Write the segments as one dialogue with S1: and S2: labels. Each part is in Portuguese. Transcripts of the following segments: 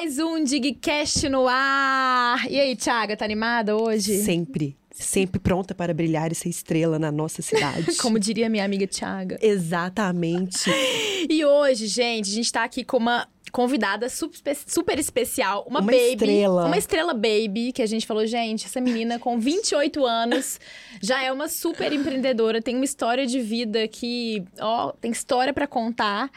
S1: Mais um Digcast no ar! E aí, Thiago, tá animada hoje?
S2: Sempre. Sempre pronta para brilhar e ser estrela na nossa cidade.
S1: Como diria minha amiga Thiaga.
S2: Exatamente.
S1: E hoje, gente, a gente tá aqui com uma convidada super, super especial, uma,
S2: Uma
S1: baby.
S2: estrela.
S1: Uma estrela baby, que a gente falou, gente, essa menina com 28 anos já é uma super empreendedora, tem uma história de vida que, ó, tem história pra contar.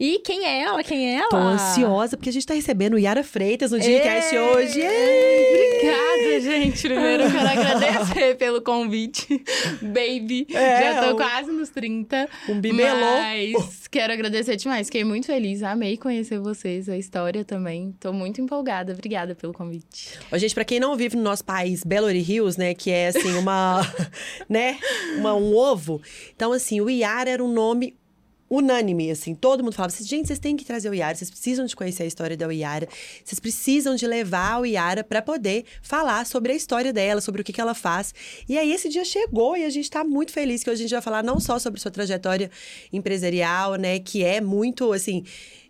S1: E quem é ela? Quem é ela?
S2: Tô ansiosa porque a gente tá recebendo Yara Freitas no
S1: Ei!
S2: Digcast hoje. Ei!
S3: Obrigada, gente. Primeiro eu quero agradecer pelo convite. Baby.
S2: É,
S3: Já tô
S2: um-
S3: quase nos 30.
S2: Um bibelô.
S3: Mas quero agradecer demais. Fiquei muito feliz. Amei conhecer vocês, a história também. Tô muito empolgada. Obrigada pelo convite.
S2: Ó, gente, pra quem não vive no nosso país, Belo Horizonte Hills, né, que é assim uma, né, uma, um ovo. Então assim, o Yara era um nome unânime, assim, todo mundo falava assim, gente, vocês têm que trazer o Yara, vocês precisam de conhecer a história da Yara, vocês precisam de levar o Yara pra poder falar sobre a história dela, sobre o que, que ela faz. E aí esse dia chegou e a gente tá muito feliz que hoje a gente vai falar não só sobre sua trajetória empresarial, né, que é muito, assim,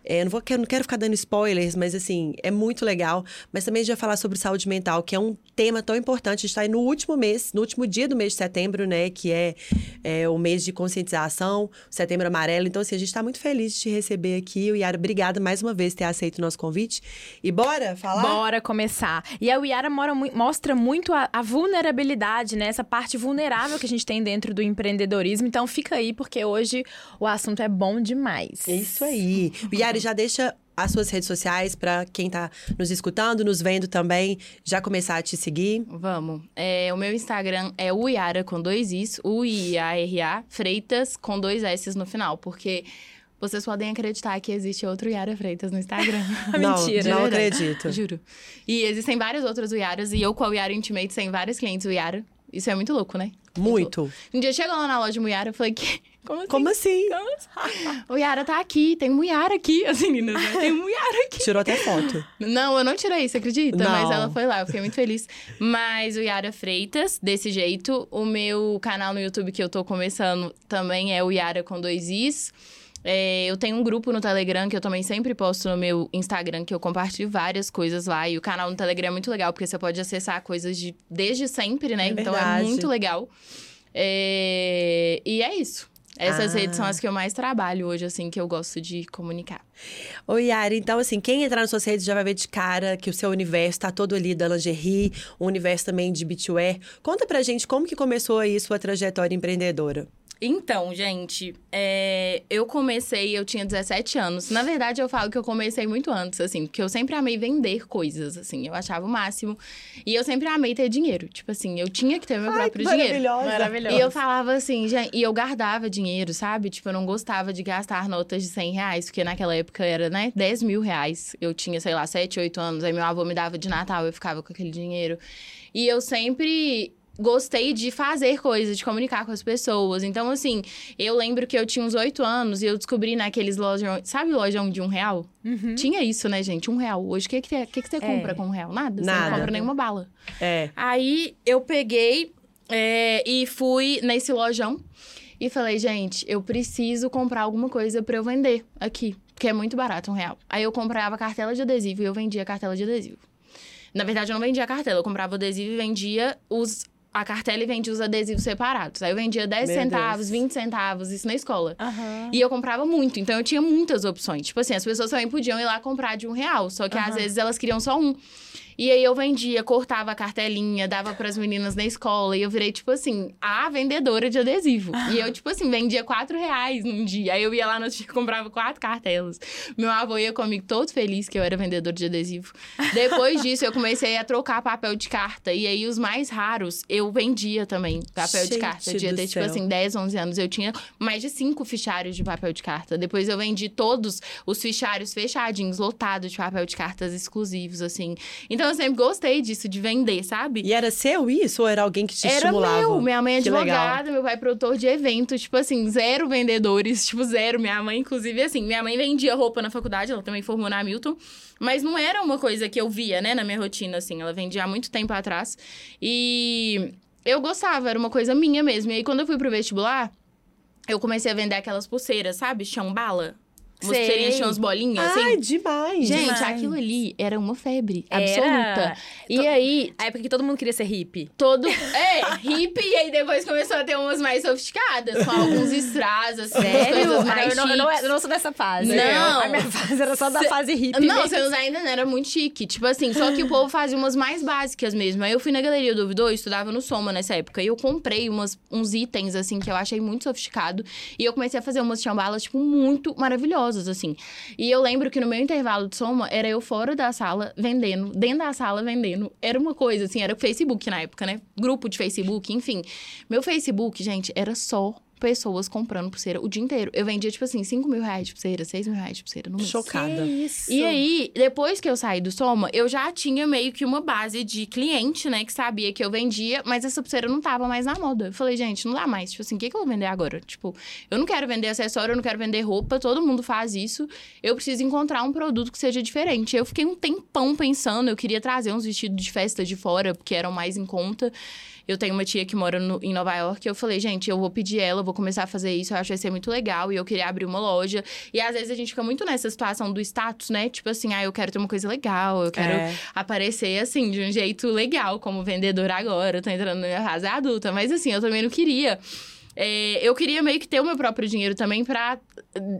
S2: é, não, vou, quero- não quero ficar dando spoilers, mas assim, é muito legal. Mas também a gente vai falar sobre saúde mental, que é um tema tão importante. A gente está aí no último mês, no último dia do mês de setembro, né? Que é, é o mês de conscientização, setembro amarelo. Então, assim, a gente está muito feliz de te receber aqui. O Yara, obrigada mais uma vez por ter aceito o nosso convite. E bora falar?
S1: Bora começar. E a Yara mora mostra muito a, a vulnerabilidade, né? Essa parte vulnerável que a gente tem dentro do empreendedorismo. Então fica aí, porque hoje o assunto é bom demais.
S2: É isso aí. O Yara, já deixa as suas redes sociais para quem tá nos escutando, nos vendo também, já começar a te seguir.
S3: Vamos. É, o meu Instagram é Uiara com dois Is, U-I-A-R-A, Freitas com dois S no final, porque vocês podem acreditar que existe outro Yara Freitas no Instagram.
S2: Não,
S1: Mentira.
S2: não acredito.
S3: Juro. E existem várias outras Uiaras, e eu com a Uiara Intimate tem vários clientes Uiara. Isso é muito louco, né?
S2: Muito.
S3: Um dia chegou lá na loja Muiara, eu falei, que... como assim?
S2: Como assim?
S3: O Yara tá aqui, tem um Yara aqui. As meninas, né? Tem um Yara aqui.
S2: Tirou até foto.
S3: Não, eu não tirei, você acredita?
S2: Não.
S3: Mas ela foi lá, eu fiquei muito feliz. Mas o Yara Freitas, desse jeito. O meu canal no YouTube que eu tô começando também é o Yara com dois Is. É, eu tenho um grupo no Telegram que eu também sempre posto no meu Instagram, que eu compartilho várias coisas lá. E o canal no Telegram é muito legal, porque você pode acessar coisas de desde sempre, né?
S2: É
S3: então é muito legal. É, e é isso. Essas
S2: Ah.
S3: redes são as que eu mais trabalho hoje, assim, que eu gosto de comunicar.
S2: Oi, Yara. Então, assim, quem entrar nas suas redes já vai ver de cara que o seu universo tá todo ali da lingerie, um universo também de beachwear. Conta pra gente como que começou aí sua trajetória empreendedora.
S3: Então, gente, é, eu comecei, eu tinha 17 anos. Na verdade, eu falo que eu comecei muito antes, assim, porque eu sempre amei vender coisas, assim, eu achava o máximo. E eu sempre amei ter dinheiro. Tipo assim, eu tinha que ter meu próprio dinheiro.
S1: Maravilhoso.
S3: E eu falava assim, gente, e eu guardava dinheiro, sabe? Tipo, eu não gostava de gastar notas de 100 reais, porque naquela época era, né, 10 mil reais. Eu tinha, sei lá, 7, 8 anos, aí meu avô me dava de Natal, eu ficava com aquele dinheiro. E eu sempre gostei de fazer coisas, de comunicar com as pessoas. Então, assim, eu lembro que eu tinha uns 8 anos e eu descobri naqueles lojão, sabe lojão de um real?
S1: Uhum.
S3: Tinha isso, né, gente? Um real. Hoje, o que, que, que, que você compra com um real? Nada. Você
S2: Nada.
S3: não compra nenhuma bala.
S2: É.
S3: Aí eu peguei é, e fui nesse lojão e falei, gente, eu preciso comprar alguma coisa pra eu vender aqui, porque é muito barato, um real. Aí eu comprava cartela de adesivo e eu vendia cartela de adesivo. Na verdade, eu não vendia cartela, eu comprava adesivo e vendia os. A cartela e vendia os adesivos separados. Aí eu vendia 10
S2: Meu
S3: centavos,
S2: Deus.
S3: 20 centavos, isso na escola.
S1: Aham.
S3: E eu comprava muito, então eu tinha muitas opções. Tipo assim, as pessoas também podiam ir lá comprar de um real, só que às
S1: Aham.
S3: vezes elas queriam só um. E aí eu vendia, cortava a cartelinha, dava pras meninas na escola. E eu virei, tipo assim, a vendedora de adesivo. E eu, tipo assim, vendia quatro reais num dia. Aí eu ia lá no dia comprava quatro cartelas. Meu avô ia comigo todo feliz que eu era vendedor de adesivo. Depois disso, eu comecei a trocar papel de carta. E aí, os mais raros, eu vendia também papel de
S2: Gente
S3: carta. Eu
S2: do
S3: ter, tipo assim, 10, 11 anos. Eu tinha mais de cinco fichários de papel de carta. Depois eu vendi todos os fichários fechadinhos, lotados de papel de cartas exclusivos, assim. Então eu sempre gostei disso, de vender, sabe?
S2: E era seu isso ou era alguém que te
S3: Era
S2: estimulava?
S3: meu. Minha mãe é
S2: Que legal.
S3: advogada, meu pai é produtor de evento. Tipo assim, zero vendedores. Tipo, zero. Minha mãe, inclusive, assim, minha mãe vendia roupa na faculdade, ela também formou na Hamilton. Mas não era uma coisa que eu via, né, na minha rotina, assim. Ela vendia há muito tempo atrás. E eu gostava, era uma coisa minha mesmo. E aí, quando eu fui pro vestibular, eu comecei a vender aquelas pulseiras, sabe? Chão Umas
S1: Sei.
S3: tinham umas bolinhas,
S2: Ai,
S3: assim.
S2: demais.
S3: Gente,
S1: demais.
S3: aquilo ali era uma febre
S1: Era.
S3: absoluta. E aí,
S1: A época que todo mundo queria ser hippie.
S3: todo. É, hippie, e aí depois começou a ter umas mais sofisticadas, com alguns strass, assim, coisas mais
S1: eu, não, eu, não,
S3: chiques.
S1: eu não sou dessa fase.
S3: Não.
S1: A minha fase era só da
S3: Cê-
S1: fase hippie.
S3: Não,
S1: mesmo.
S3: você não ainda não era muito chique. Tipo assim, só que o povo fazia umas mais básicas mesmo. Aí eu fui na Galeria do Ouvidor, eu estudava no Soma nessa época. E eu comprei umas, uns itens, assim, que eu achei muito sofisticado. E eu comecei a fazer umas chambalas, tipo, muito maravilhosas, assim. E eu lembro que no meu intervalo de Soma, era eu fora da sala vendendo, dentro da sala vendendo. Era uma coisa, assim, era o Facebook na época, né? Grupo de Facebook, enfim. Meu Facebook, gente, era só pessoas comprando pulseira o dia inteiro. Eu vendia, tipo assim, 5 mil reais de pulseira, 6 mil reais de pulseira no mês.
S2: Chocada.
S1: Que isso.
S3: E aí, depois que eu saí do Soma, eu já tinha meio que uma base de cliente, né? Que sabia que eu vendia, mas essa pulseira não tava mais na moda. Eu falei, gente, não dá mais. Tipo assim, o que, que eu vou vender agora? Tipo, eu não quero vender acessório, eu não quero vender roupa, todo mundo faz isso. Eu preciso encontrar um produto que seja diferente. Eu fiquei um tempão pensando, eu queria trazer uns vestidos de festa de fora, porque eram mais em conta. Eu tenho uma tia que mora no- em Nova York e eu falei, gente, eu vou pedir ela, eu vou começar a fazer isso, eu acho que vai ser muito legal. E eu queria abrir uma loja. E às vezes a gente fica muito nessa situação do status, né? Tipo assim, ah, eu quero ter uma coisa legal, eu quero
S2: É.
S3: aparecer assim, de um jeito legal, como vendedora agora. Eu tô entrando na minha fase adulta. Mas assim, eu também não queria. É, eu queria meio que ter o meu próprio dinheiro também pra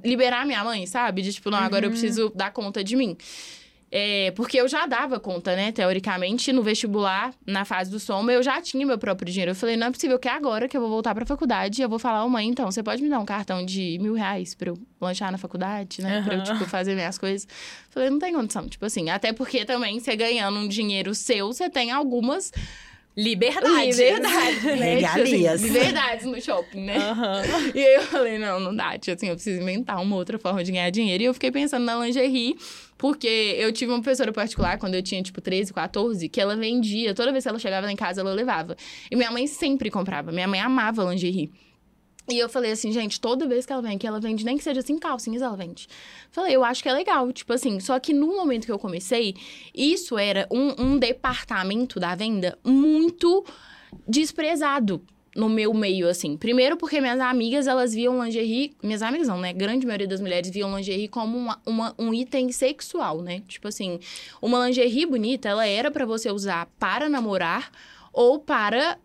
S3: liberar minha mãe, sabe? De tipo, não, agora eu preciso dar conta de mim. É, porque eu já dava conta, né? Teoricamente, no vestibular, na fase do soma, eu já tinha meu próprio dinheiro. Eu falei, não é possível que agora que eu vou voltar pra faculdade, eu vou falar, ô mãe, então, você pode me dar um cartão de mil reais pra eu lanchar na faculdade, né? Pra eu, tipo, fazer minhas coisas. Falei, não tem condição, tipo assim. Até porque também, você ganhando um dinheiro seu, você tem algumas
S1: Liberdade.
S3: liberdades, né? Tipo
S2: Regalias.
S3: assim, liberdades no shopping, né?
S1: Aham.
S3: E aí eu falei, não, não dá, tipo assim, eu preciso inventar uma outra forma de ganhar dinheiro. E eu fiquei pensando na lingerie, porque eu tive uma professora particular quando eu tinha, tipo, 13, 14, que ela vendia, toda vez que ela chegava lá em casa, ela levava. E minha mãe sempre comprava, minha mãe amava lingerie. E eu falei assim, gente, toda vez que ela vem aqui, ela vende, nem que seja assim, calcinhas, ela vende. Falei, eu acho que é legal, tipo assim, só que no momento que eu comecei, isso era um, um departamento da venda muito desprezado no meu meio, assim. Primeiro porque minhas amigas, elas viam lingerie... Minhas amigas não, né? Grande maioria das mulheres viam lingerie como uma, uma- um item sexual, né? Tipo assim, uma lingerie bonita, ela era pra você usar para namorar ou para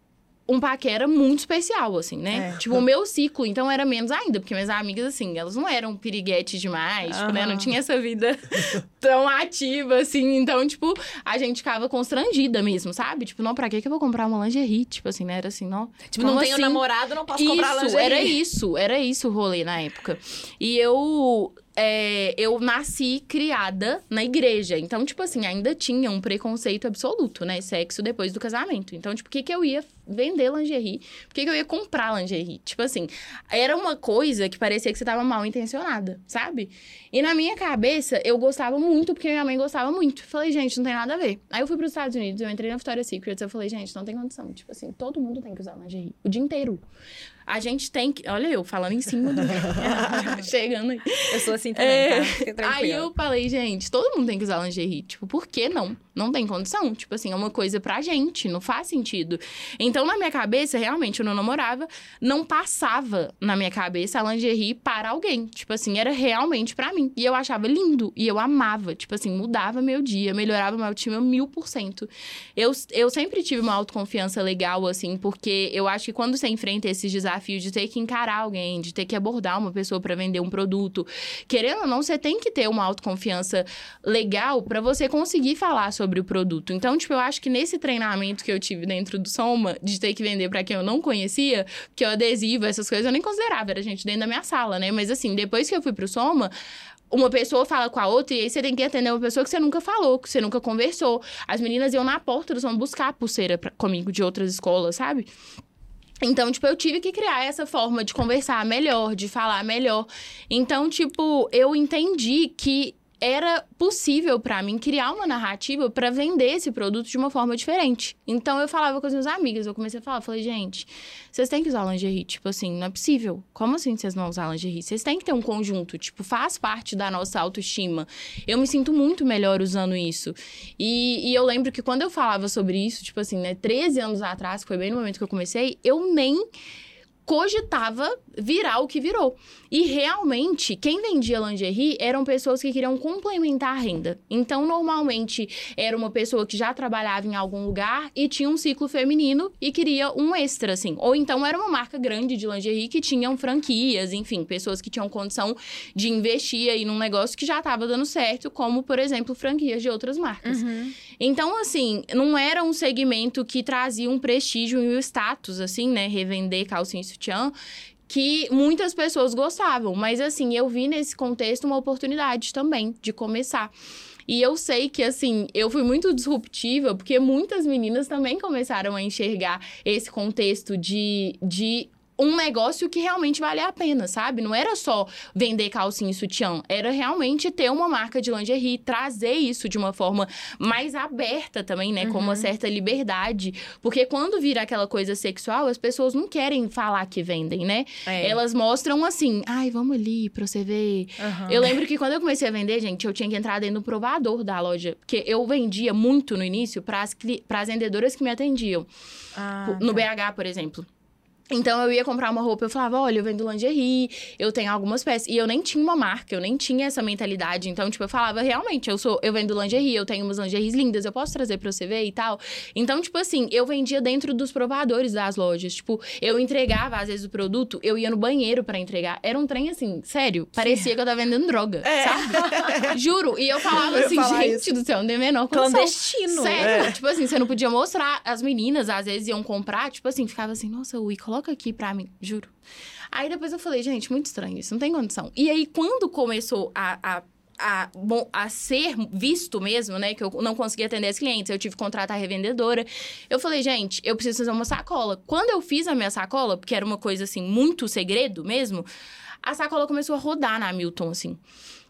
S3: um paquera muito especial, assim, né?
S2: É.
S3: Tipo, o meu ciclo, então, era menos ainda. Porque minhas amigas, assim, elas não eram piriguete demais, tipo, né? Não tinha essa vida tão ativa, assim. Então, tipo, a gente ficava constrangida mesmo, sabe? Tipo, não, pra que que eu vou comprar uma lingerie? Tipo assim, né? Era assim, não...
S1: Tipo, não
S3: como
S1: tenho
S3: assim?
S1: namorado, não posso
S3: isso,
S1: comprar lingerie.
S3: era isso, era isso o rolê na época. E eu, é, eu nasci criada na igreja. Então, tipo assim, ainda tinha um preconceito absoluto, né? Sexo depois do casamento. Então, tipo, por que, que eu ia vender lingerie? Por que, que eu ia comprar lingerie? Tipo assim, era uma coisa que parecia que você tava mal intencionada, sabe? E na minha cabeça, eu gostava muito, porque minha mãe gostava muito. Falei, gente, não tem nada a ver. Aí eu fui pros Estados Unidos, eu entrei na Victoria's Secret, eu falei, gente, não tem condição. Tipo assim, todo mundo tem que usar lingerie. O dia inteiro. A gente tem que. Olha, eu falando em cima do. Chegando aí.
S1: Eu sou assim também,
S3: É,
S1: tá? Fica tranquila.
S3: Aí eu falei, gente, todo mundo tem que usar lingerie. Tipo, por que não? Não tem condição. Tipo assim, é uma coisa pra gente, não faz sentido. Então, na minha cabeça, realmente, eu não namorava, não passava na minha cabeça a lingerie para alguém. Tipo assim, era realmente pra mim. E eu achava lindo. E eu amava. Tipo assim, mudava meu dia, melhorava meu time mil por cento. Eu, eu sempre tive uma autoconfiança legal, assim, porque eu acho que quando você enfrenta esses desafios de ter que encarar alguém, de ter que abordar uma pessoa pra vender um produto, querendo ou não, você tem que ter uma autoconfiança legal pra você conseguir falar sobre o produto. Então, tipo, eu acho que nesse treinamento que eu tive dentro do Soma, de ter que vender pra quem eu não conhecia, que o adesivo, essas coisas eu nem considerava, era gente dentro da minha sala, né? Mas assim, depois que eu fui pro Soma, uma pessoa fala com a outra e aí você tem que atender uma pessoa que você nunca falou, que você nunca conversou. As meninas iam na porta do Soma buscar pulseira pra, comigo de outras escolas, sabe? Então, tipo, eu tive que criar essa forma de conversar melhor, de falar melhor. Então, tipo, eu entendi que era possível pra mim criar uma narrativa pra vender esse produto de uma forma diferente. Então eu falava com as minhas amigas, eu comecei a falar, falei, gente, vocês têm que usar lingerie, tipo assim, não é possível. Como assim vocês não usar lingerie? Vocês têm que ter um conjunto, tipo, faz parte da nossa autoestima. Eu me sinto muito melhor usando isso. E, e eu lembro que quando eu falava sobre isso, tipo assim, né, 13 anos atrás, que foi bem no momento que eu comecei, eu nem cogitava virar o que virou. E realmente, quem vendia lingerie eram pessoas que queriam complementar a renda. Então, normalmente, era uma pessoa que já trabalhava em algum lugar e tinha um ciclo feminino e queria um extra, assim. Ou então era uma marca grande de lingerie que tinham franquias, enfim, pessoas que tinham condição de investir aí num negócio que já estava dando certo, como, por exemplo, franquias de outras marcas.
S1: Uhum.
S3: Então, assim, não era um segmento que trazia um prestígio e um status, assim, né? Revender calcinha e sutiã, que muitas pessoas gostavam. Mas, assim, eu vi nesse contexto uma oportunidade também de começar. E eu sei que, assim, eu fui muito disruptiva, porque muitas meninas também começaram a enxergar esse contexto de, de um negócio que realmente valia a pena, sabe? Não era só vender calcinha e sutiã, era realmente ter uma marca de lingerie, trazer isso de uma forma mais aberta também, né? Com uma certa liberdade. Porque quando vira aquela coisa sexual, as pessoas não querem falar que vendem, né?
S1: É.
S3: Elas mostram assim, ai, vamos ali pra você ver.
S1: Aham.
S3: Eu lembro que quando eu comecei a vender, gente, eu tinha que entrar dentro do provador da loja. Porque eu vendia muito no início para as vendedoras que me atendiam.
S1: Ah,
S3: no
S1: tá.
S3: BH, por exemplo. Então eu ia comprar uma roupa, eu falava, olha, eu vendo lingerie, eu tenho algumas peças. E eu nem tinha uma marca, eu nem tinha essa mentalidade. Então, tipo, eu falava, realmente, eu sou, eu vendo lingerie, eu tenho umas lingeries lindas, eu posso trazer pra você ver e tal. Então, tipo assim, eu vendia dentro dos provadores das lojas. Tipo, eu entregava, às vezes, o produto, eu ia no banheiro pra entregar. Era um trem assim, sério, parecia que eu tava vendendo droga, sabe? Juro. E eu falava
S2: Eu
S3: assim, gente do céu, não tem menor condição.
S1: Clandestino.
S3: Sério, tipo assim, você não podia mostrar. As meninas, às vezes, iam comprar, tipo assim, ficava assim, nossa, Ui, coloca aqui pra mim, juro. Aí depois eu falei, gente, muito estranho isso, não tem condição. E aí, quando começou a. a a, bom, a ser visto mesmo, né? Que eu não conseguia atender as clientes, eu tive que contratar a revendedora. Eu falei, gente, eu preciso fazer uma sacola. Quando eu fiz a minha sacola, porque era uma coisa assim, muito segredo mesmo, a sacola começou a rodar na Milton, assim.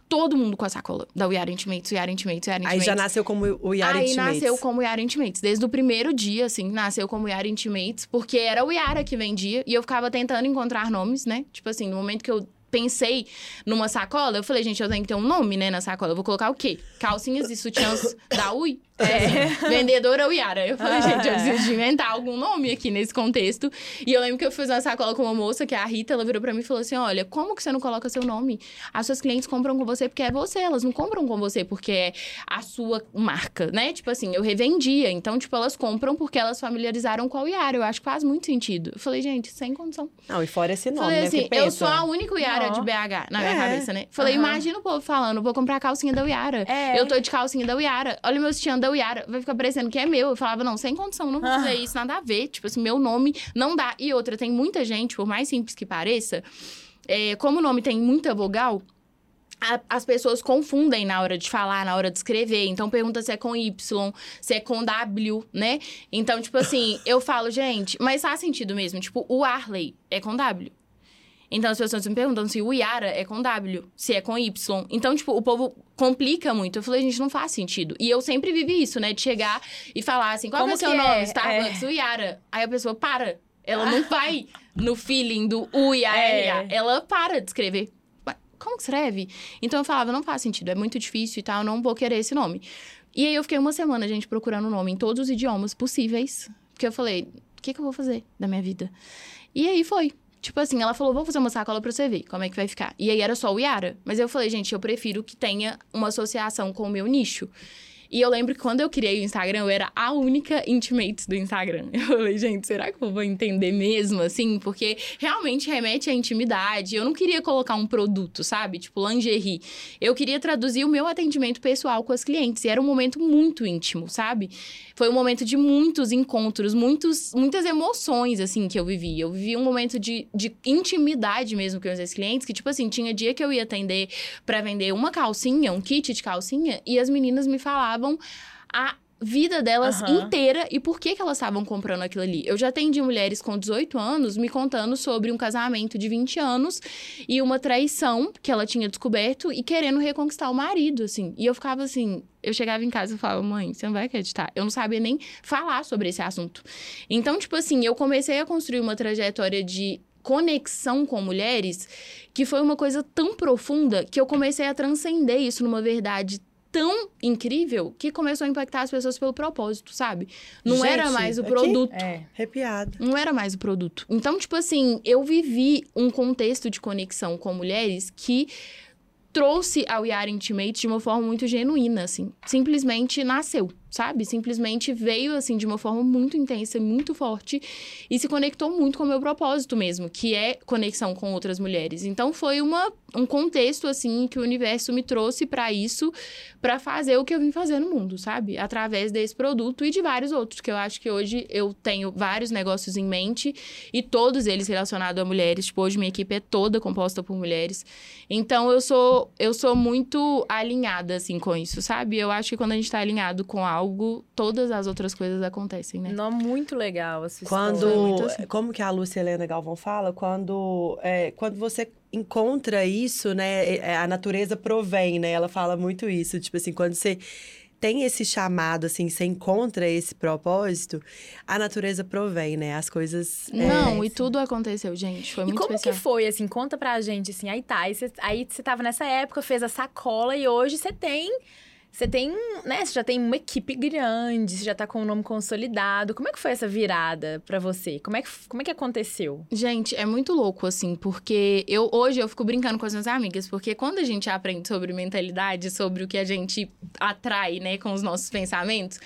S3: Todo mundo com a sacola da We Are Intimates, We Are Intimates, We Are
S2: Aí
S3: Intimates.
S2: já nasceu como o Yara
S3: Aí
S2: Intimates.
S3: nasceu como Yara Intimates. Desde o primeiro dia, assim, nasceu como Yara Intimates, porque era o Yara que vendia e eu ficava tentando encontrar nomes, né? Tipo assim, no momento que eu pensei numa sacola, eu falei, gente, eu tenho que ter um nome, né, na sacola. Eu vou colocar o quê? Calcinhas e sutiãs da Ui? É. Vendedora Yara. Eu falei, gente, eu preciso de inventar algum nome aqui nesse contexto. E eu lembro que eu fiz uma sacola com uma moça, que é a Rita, ela virou pra mim e falou assim: olha, como que você não coloca seu nome? As suas clientes compram com você porque é você, elas não compram com você porque é a sua marca, né? Tipo assim, eu revendia. Então, tipo, elas compram porque elas familiarizaram com a Yara. Eu acho que faz muito sentido. Eu falei, gente, sem condição.
S2: Não, e fora esse nome,
S3: Falei
S2: né?
S3: assim, eu sou a única Yara
S1: Ó.
S3: de BH na minha
S2: É.
S3: cabeça, né? Falei,
S1: Aham.
S3: imagina o povo falando, vou comprar a calcinha da Yara.
S1: É.
S3: Eu tô de calcinha da Yara. Olha meu sutiã da Yara. Vai ficar parecendo que é meu. Eu falava, não, sem condição, não vou
S1: Ah.
S3: fazer isso, nada a ver. Tipo assim, meu nome não dá. E outra, tem muita gente, por mais simples que pareça, é, como o nome tem muita vogal, as pessoas confundem na hora de falar, na hora de escrever. Então, pergunta se é com Y, se é com W, né? Então, tipo assim, eu falo, gente, mas faz sentido mesmo. Tipo, o Arley é com W. Então, as pessoas me perguntam se o Yara é com W, se é com Y. Então, tipo, o povo complica muito. Eu falei, gente, não faz sentido. E eu sempre vivi isso, né? De chegar e falar assim, qual que é
S1: Como
S3: o seu nome?
S1: é?
S3: Starbucks, o Yara. Aí a pessoa para. Ela não vai no feeling do U e a
S1: É.
S3: Ela para de escrever. Como que escreve? Então eu falava, não faz sentido, é muito difícil e tal, não vou querer esse nome. E aí eu fiquei uma semana, gente, procurando o nome em todos os idiomas possíveis. Porque eu falei, o que, que eu vou fazer da minha vida? E aí foi. Tipo assim, ela falou, vou fazer uma sacola pra você ver como é que vai ficar. E aí era só o Yara. Mas eu falei, gente, eu prefiro que tenha uma associação com o meu nicho. E eu lembro que quando eu criei o Instagram, eu era a única intimate do Instagram. Eu falei, gente, será que eu vou entender mesmo, assim? Porque realmente remete à intimidade. Eu não queria colocar um produto, sabe? Tipo, lingerie. Eu queria traduzir o meu atendimento pessoal com as clientes. E era um momento muito íntimo, sabe? Foi um momento de muitos encontros, muitos, muitas emoções, assim, que eu vivi. Eu vivi um momento de, de intimidade mesmo com os meus clientes, que, tipo assim, tinha dia que eu ia atender pra vender uma calcinha, um kit de calcinha, e as meninas me falavam a vida delas
S1: Aham.
S3: inteira e por que, que elas estavam comprando aquilo ali. Eu já atendi mulheres com 18 anos me contando sobre um casamento de 20 anos e uma traição que ela tinha descoberto e querendo reconquistar o marido, assim. E eu ficava assim, eu chegava em casa e falava, mãe, você não vai acreditar. Eu não sabia nem falar sobre esse assunto. Então, tipo assim, eu comecei a construir uma trajetória de conexão com mulheres que foi uma coisa tão profunda que eu comecei a transcender isso numa verdade tão incrível que começou a impactar as pessoas pelo propósito, sabe? Não
S2: Gente,
S3: era mais o
S2: aqui-
S3: produto.
S1: É.
S2: Arrepiada.
S3: Não era mais o produto. Então, tipo assim, eu vivi um contexto de conexão com mulheres que trouxe ao Yara Intimate de uma forma muito genuína, assim. Simplesmente nasceu, sabe? Simplesmente veio, assim, de uma forma muito intensa, muito forte e se conectou muito com o meu propósito mesmo, que é conexão com outras mulheres. Então, foi uma, um contexto, assim, que o universo me trouxe pra isso, pra fazer o que eu vim fazer no mundo, sabe? Através desse produto e de vários outros, que eu acho que hoje eu tenho vários negócios em mente e todos eles relacionados a mulheres. Tipo, hoje minha equipe é toda composta por mulheres. Então eu sou eu sou muito alinhada assim com isso, sabe? Eu acho que quando a gente tá alinhado com algo, todas as outras coisas acontecem, né?
S1: Não, muito legal essa
S2: Quando,
S1: história.
S3: muito assim.
S2: como que a Lúcia Helena Galvão fala, quando, é, quando você encontra isso, né, é, a natureza provém, né? Ela fala muito isso, tipo assim, quando você tem esse chamado, assim, você encontra esse propósito, a natureza provém, né? As coisas. é,
S3: Não, e tudo aconteceu, gente. Foi
S1: E
S3: muito
S1: como
S3: especial.
S1: que foi, assim? Conta pra gente, assim. Aí tá, aí você, aí você tava nessa época, fez a sacola e hoje você tem... Você tem, né? Você já tem uma equipe grande, você já tá com o nome consolidado. Como é que foi essa virada pra você? Como é que, como é que aconteceu?
S3: Gente, é muito louco, assim, porque eu hoje eu fico brincando com as minhas amigas, porque quando a gente aprende sobre mentalidade, sobre o que a gente atrai, né, com os nossos pensamentos,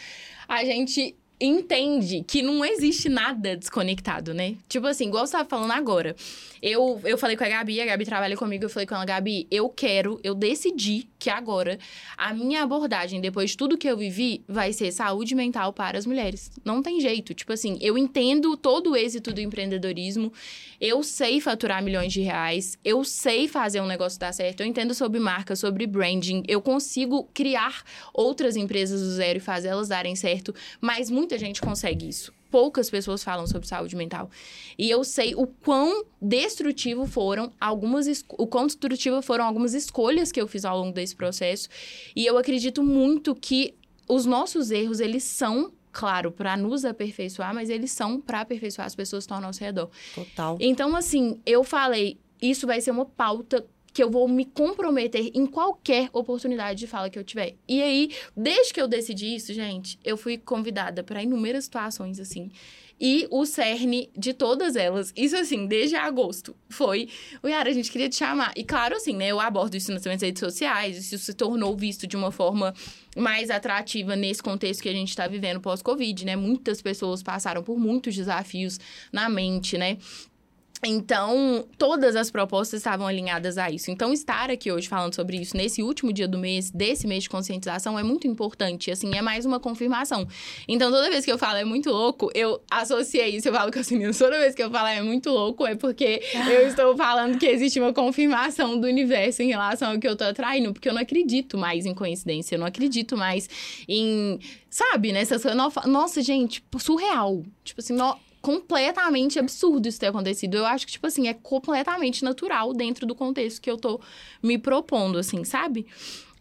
S3: a gente entende que não existe nada desconectado, né? Tipo assim, igual você tava falando agora. Eu, eu falei com a Gabi, a Gabi trabalha comigo, eu falei com ela, Gabi, eu quero, eu decidi que agora a minha abordagem, depois de tudo que eu vivi, vai ser saúde mental para as mulheres. Não tem jeito. Tipo assim, eu entendo todo o êxito do empreendedorismo, eu sei faturar milhões de reais, eu sei fazer um negócio dar certo, eu entendo sobre marca, sobre branding, eu consigo criar outras empresas do zero e fazer elas darem certo, mas muita gente consegue isso. Poucas pessoas falam sobre saúde mental. E eu sei o quão destrutivo foram algumas o quão destrutivo foram algumas escolhas que eu fiz ao longo desse processo. E eu acredito muito que os nossos erros, eles são Claro, para nos aperfeiçoar, mas eles são para aperfeiçoar as pessoas que estão ao nosso redor.
S2: Total.
S3: Então, assim, eu falei, isso vai ser uma pauta que eu vou me comprometer em qualquer oportunidade de fala que eu tiver. E aí, desde que eu decidi isso, gente, eu fui convidada para inúmeras situações, assim. E o cerne de todas elas, isso assim, desde agosto, foi o Yara, a gente queria te chamar. E claro, assim, né, eu abordo isso nas minhas redes sociais, isso se tornou visto de uma forma mais atrativa nesse contexto que a gente está vivendo pós-Covid, né? Muitas pessoas passaram por muitos desafios na mente, né? Então, todas as propostas estavam alinhadas a isso. Então, estar aqui hoje falando sobre isso nesse último dia do mês, desse mês de conscientização, é muito importante. Assim, é mais uma confirmação. Então, toda vez que eu falo é muito louco, eu associei isso. Eu falo com as meninas, toda vez que eu falo é muito louco, é porque eu estou falando que existe uma confirmação do universo em relação ao que eu tô atraindo. Porque eu não acredito mais em coincidência, eu não acredito mais em. Sabe, nessas coisas. Nossa, Nossa, gente, surreal. Tipo assim, no- completamente absurdo isso ter acontecido. Eu acho que, tipo assim, é completamente natural dentro do contexto que eu tô me propondo, assim, sabe?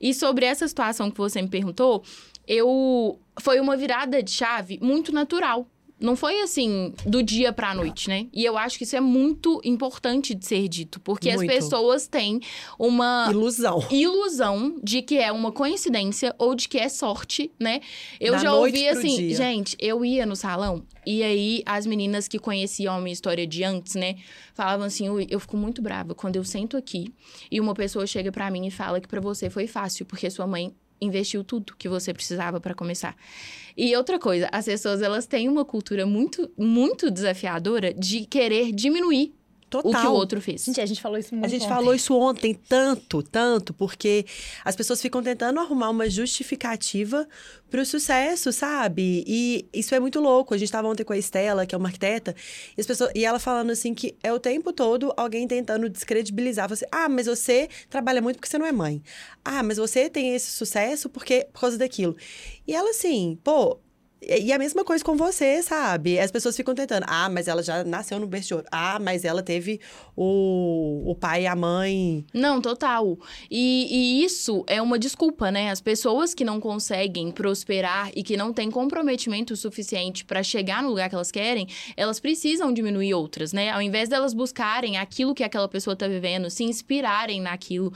S3: E sobre essa situação que você me perguntou, eu. Foi uma virada de chave muito natural. Não foi assim, do dia pra noite, né? E eu acho que isso é muito importante de ser dito, porque
S2: Muito.
S3: as pessoas têm uma
S2: Ilusão.
S3: ilusão de que é uma coincidência ou de que é sorte, né? Eu
S2: Da
S3: já ouvi assim,
S2: dia.
S3: gente, eu ia no salão e aí as meninas que conheciam a minha história de antes, né, falavam assim, "Ui, eu fico muito brava quando eu sento aqui e uma pessoa chega pra mim e fala que pra você foi fácil porque sua mãe investiu tudo que você precisava pra começar. E outra coisa, as pessoas elas têm uma cultura muito muito desafiadora de querer diminuir
S2: Total.
S3: o que o outro fez.
S1: Gente, a gente falou isso muito
S2: A gente
S1: ontem.
S2: falou isso ontem tanto, tanto, porque as pessoas ficam tentando arrumar uma justificativa pro sucesso, sabe? E isso é muito louco. A gente tava ontem com a Estela, que é uma arquiteta, e, as pessoas, e ela falando assim que é o tempo todo alguém tentando descredibilizar você. Ah, mas você trabalha muito porque você não é mãe. Ah, mas você tem esse sucesso porque por causa daquilo. E ela assim, pô, e a mesma coisa com você, sabe? As pessoas ficam tentando. Ah, mas ela já nasceu no berço de ouro. Ah, mas ela teve o, o pai e a mãe.
S3: Não, total. E, e isso é uma desculpa, né? As pessoas que não conseguem prosperar e que não têm comprometimento suficiente para chegar no lugar que elas querem, elas precisam diminuir outras, né? Ao invés delas buscarem aquilo que aquela pessoa tá vivendo, se inspirarem naquilo,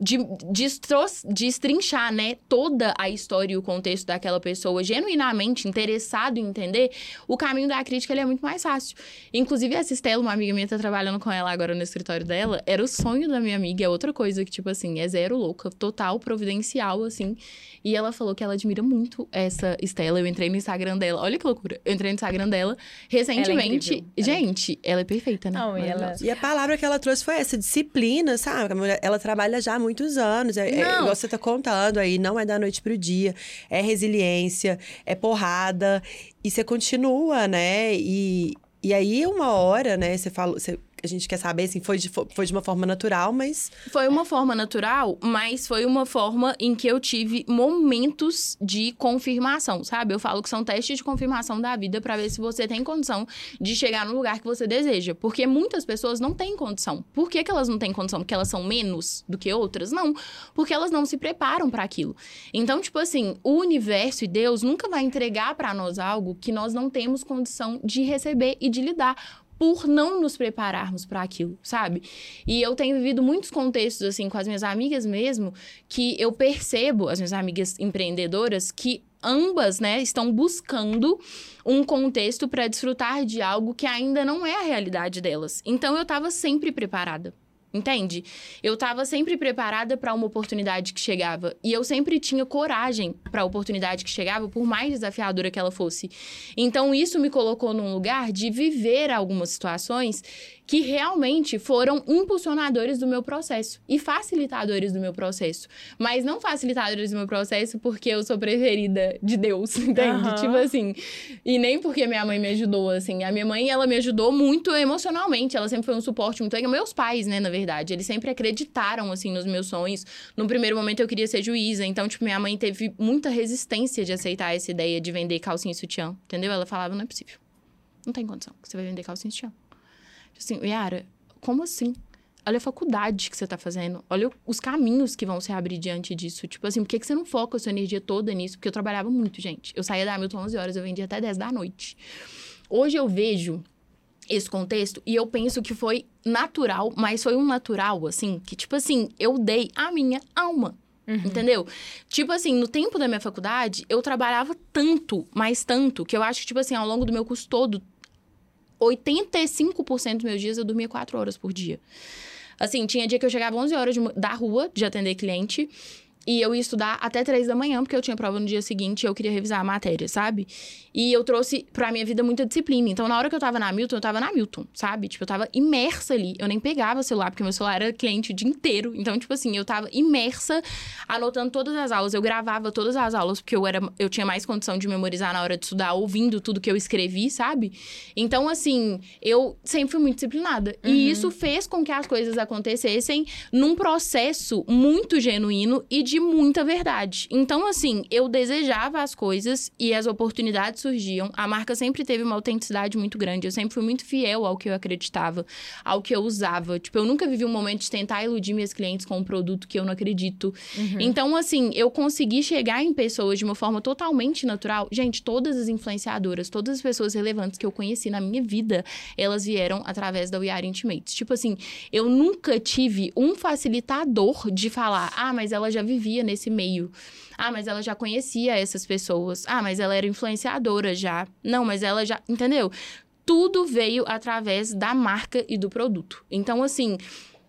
S3: de, destro- destrinchar, né, toda a história e o contexto daquela pessoa genuinamente interessado em entender, o caminho da crítica ele é muito mais fácil. Inclusive, essa Estela, uma amiga minha, tá trabalhando com ela agora no escritório dela, era o sonho da minha amiga, é outra coisa que, tipo assim, é zero louca, total, providencial, assim. E ela falou que ela admira muito essa Estela. Eu entrei no Instagram dela, olha que loucura. Eu entrei no Instagram dela recentemente.
S1: Ela é
S3: gente, ela é perfeita, né?
S1: Não, e ela-.
S2: E a palavra que ela trouxe foi essa, disciplina, sabe? A ela trabalha já há muitos anos. É, é você tá contando aí, não é da noite pro dia. É resiliência, é porrada. E você continua, né? E, e aí, uma hora, né? Você falou. Você, a gente quer saber, assim, foi de, fo- foi de uma forma natural, mas.
S3: Foi uma forma natural, mas foi uma forma em que eu tive momentos de confirmação, sabe? Eu falo que são testes de confirmação da vida pra ver se você tem condição de chegar no lugar que você deseja. Porque muitas pessoas não têm condição. Por que, que elas não têm condição? Porque elas são menos do que outras? Não. Porque elas não se preparam pra aquilo. Então, tipo assim, o universo e Deus nunca vai entregar pra nós algo que nós não temos condição de receber e de lidar por não nos prepararmos para aquilo, sabe? E eu tenho vivido muitos contextos assim com as minhas amigas mesmo, que eu percebo, as minhas amigas empreendedoras, que ambas, né, estão buscando um contexto para desfrutar de algo que ainda não é a realidade delas. Então eu estava sempre preparada. Entende? Eu estava sempre preparada para uma oportunidade que chegava e eu sempre tinha coragem para a oportunidade que chegava, por mais desafiadora que ela fosse. Então isso me colocou num lugar de viver algumas situações que realmente foram impulsionadores do meu processo e facilitadores do meu processo, mas não facilitadores do meu processo porque eu sou preferida de Deus, entende?
S1: Aham.
S3: Tipo assim, e nem porque minha mãe me ajudou, assim. A minha mãe, ela me ajudou muito emocionalmente. Ela sempre foi um suporte muito. Meus pais, né, na verdade, eles sempre acreditaram, assim, nos meus sonhos. No primeiro momento, eu queria ser juíza. Então, tipo, minha mãe teve muita resistência de aceitar essa ideia de vender calcinha e sutiã. Entendeu? Ela falava, não é possível. Não tem condição que você vai vender calcinha e sutiã. Assim, Yara, como assim? Olha a faculdade que você tá fazendo. Olha os caminhos que vão se abrir diante disso. Tipo assim, por que, que você não foca a sua energia toda nisso? Porque eu trabalhava muito, gente. Eu saía da Hamilton 11 horas, eu vendia até 10 da noite. Hoje eu vejo esse contexto e eu penso que foi natural, mas foi um natural, assim, que tipo assim, eu dei a minha alma. Entendeu? Tipo assim, no tempo da minha faculdade, eu trabalhava tanto, mas tanto, que eu acho que, tipo assim, ao longo do meu curso todo, 85% dos meus dias eu dormia 4 horas por dia. Assim, tinha dia que eu chegava 11 horas de da rua de atender cliente e eu ia estudar até 3 da manhã, porque eu tinha prova no dia seguinte e eu queria revisar a matéria, sabe? E eu trouxe pra minha vida muita disciplina. Então, na hora que eu tava na Milton, eu tava na Milton, sabe? Tipo, eu tava imersa ali. Eu nem pegava celular, porque meu celular era cliente o dia inteiro. Então, tipo assim, eu tava imersa, anotando todas as aulas. Eu gravava todas as aulas, porque eu, era, eu tinha mais condição de memorizar na hora de estudar, ouvindo tudo que eu escrevi, sabe? Então, assim, eu sempre fui muito disciplinada. E isso fez com que as coisas acontecessem num processo muito genuíno e de muita verdade. Então, assim, eu desejava as coisas e as oportunidades surgiam. A marca sempre teve uma autenticidade muito grande. Eu sempre fui muito fiel ao que eu acreditava, ao que eu usava. Tipo, eu nunca vivi um momento de tentar iludir minhas clientes com um produto que eu não acredito. Então, assim, eu consegui chegar em pessoas de uma forma totalmente natural. Gente, todas as influenciadoras, todas as pessoas relevantes que eu conheci na minha vida, elas vieram através da We Are Intimates. Tipo assim, eu nunca tive um facilitador de falar, ah, mas ela já vivia nesse meio. Ah, mas ela já conhecia essas pessoas. Ah, mas ela era influenciadora já. Não, mas ela já. Entendeu? Tudo veio através da marca e do produto. Então, assim.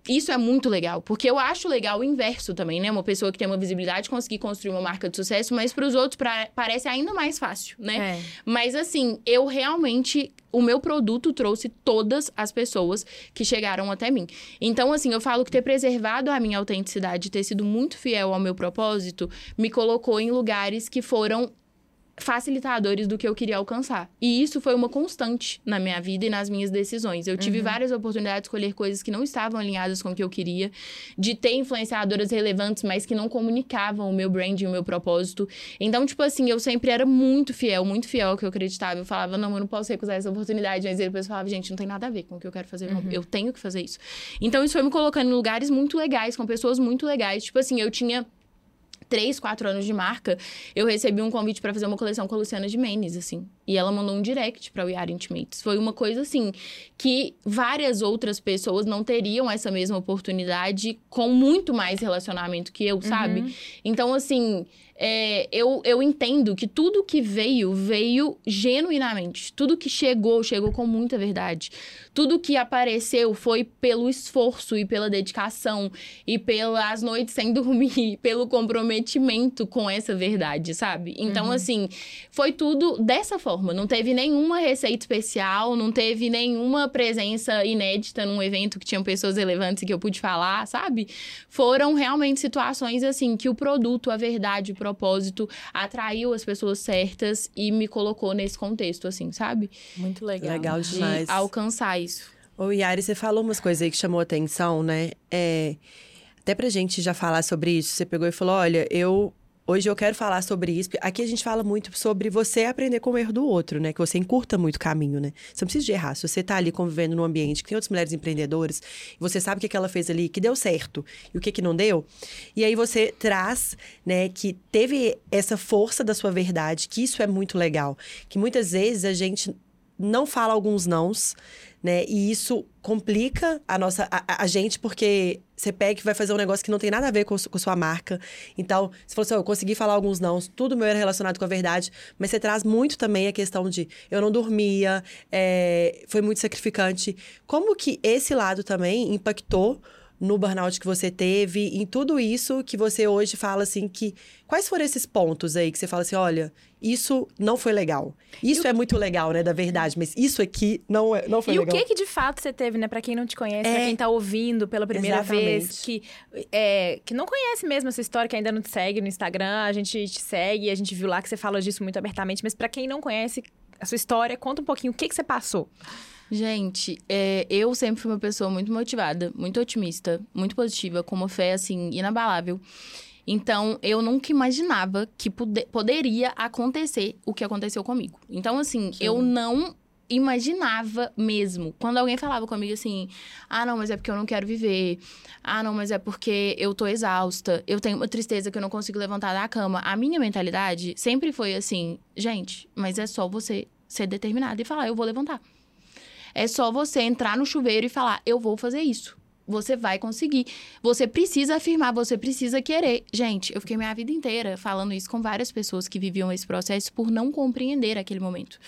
S3: Isso é muito legal, porque eu acho legal o inverso também, né? Uma pessoa que tem uma visibilidade conseguir construir uma marca de sucesso, mas para os outros pra- parece ainda mais fácil, né?
S1: É.
S3: Mas assim, eu realmente. O meu produto trouxe todas as pessoas que chegaram até mim. Então, assim, eu falo que ter preservado a minha autenticidade, ter sido muito fiel ao meu propósito, me colocou em lugares que foram facilitadores do que eu queria alcançar. E isso foi uma constante na minha vida e nas minhas decisões. Eu tive várias oportunidades de escolher coisas que não estavam alinhadas com o que eu queria, de ter influenciadoras relevantes, mas que não comunicavam o meu brand e o meu propósito. Então, tipo assim, eu sempre era muito fiel, muito fiel ao que eu acreditava. Eu falava, não, eu não posso recusar essa oportunidade. Mas depois eu falava, gente, não tem nada a ver com o que eu quero fazer. não. Eu tenho que fazer isso. Então, isso foi me colocando em lugares muito legais, com pessoas muito legais. Tipo assim, eu tinha três, quatro anos de marca, eu recebi um convite para fazer uma coleção com a Luciana Gimenez, assim. E ela mandou um direct para o Yara Intimates. Foi uma coisa, assim, que várias outras pessoas não teriam essa mesma oportunidade com muito mais relacionamento que eu, sabe?
S1: Uhum.
S3: Então, assim, é, eu, eu entendo que tudo que veio, veio genuinamente. Tudo que chegou, chegou com muita verdade. Tudo que apareceu foi pelo esforço e pela dedicação e pelas noites sem dormir, pelo comprometimento com essa verdade, sabe? Então,
S1: Uhum.
S3: assim, foi tudo dessa forma. Não teve nenhuma receita especial, não teve nenhuma presença inédita num evento que tinham pessoas relevantes que eu pude falar, sabe? Foram realmente situações assim que o produto, a verdade, o propósito atraiu as pessoas certas e me colocou nesse contexto, assim, sabe?
S1: Muito legal.
S2: Legal
S3: De
S2: demais.
S3: alcançar isso.
S2: Ô, Yari, você falou umas coisas aí que chamou atenção, né? É, até pra gente já falar sobre isso, você pegou e falou: olha, eu. Hoje eu quero falar sobre isso. Aqui a gente fala muito sobre você aprender com o erro do outro, né? Que você encurta muito o caminho, né? Você não precisa de errar. Se você tá ali convivendo num ambiente que tem outras mulheres empreendedoras, você sabe o que, que ela fez ali, que deu certo, e o que, que não deu, e aí você traz, né, que teve essa força da sua verdade, que isso é muito legal. Que muitas vezes a gente não fala alguns nãos, né? E isso complica a nossa a, a- gente porque você pega e vai fazer um negócio que não tem nada a ver com, com sua marca. Então, você falou assim, "Ó, eu consegui falar alguns nãos, tudo meu era relacionado com a verdade, mas você traz muito também a questão de eu não dormia, é, foi muito sacrificante. Como que esse lado também impactou no burnout que você teve, em tudo isso que você hoje fala assim que quais foram esses pontos aí que você fala assim, olha, isso não foi legal. Isso é muito legal, né, da verdade, mas isso aqui não é, não foi
S1: E
S2: legal.
S1: o que que de fato você teve, né? Pra quem não te conhece, pra
S2: É.
S1: quem tá ouvindo pela primeira vez,
S2: Exatamente.
S1: que, é, que não conhece mesmo essa história, que ainda não te segue no Instagram, a gente te segue, a gente viu lá que você fala disso muito abertamente, mas pra quem não conhece a sua história, conta um pouquinho o que que você passou.
S3: Gente, é, eu sempre fui uma pessoa muito motivada, muito otimista, muito positiva, com uma fé, assim, inabalável. Então, eu nunca imaginava que pode- poderia acontecer o que aconteceu comigo. Então, assim,
S2: Sim.
S3: eu não imaginava mesmo. Quando alguém falava comigo assim: ah, não, mas é porque eu não quero viver. Ah, não, mas é porque eu tô exausta. Eu tenho uma tristeza que eu não consigo levantar da cama. A minha mentalidade sempre foi assim: gente, mas é só você ser determinada e falar: eu vou levantar. É só você entrar no chuveiro e falar: eu vou fazer isso. Você vai conseguir. Você precisa afirmar, você precisa querer. Gente, eu fiquei minha vida inteira falando isso com várias pessoas que viviam esse processo por não compreender aquele momento.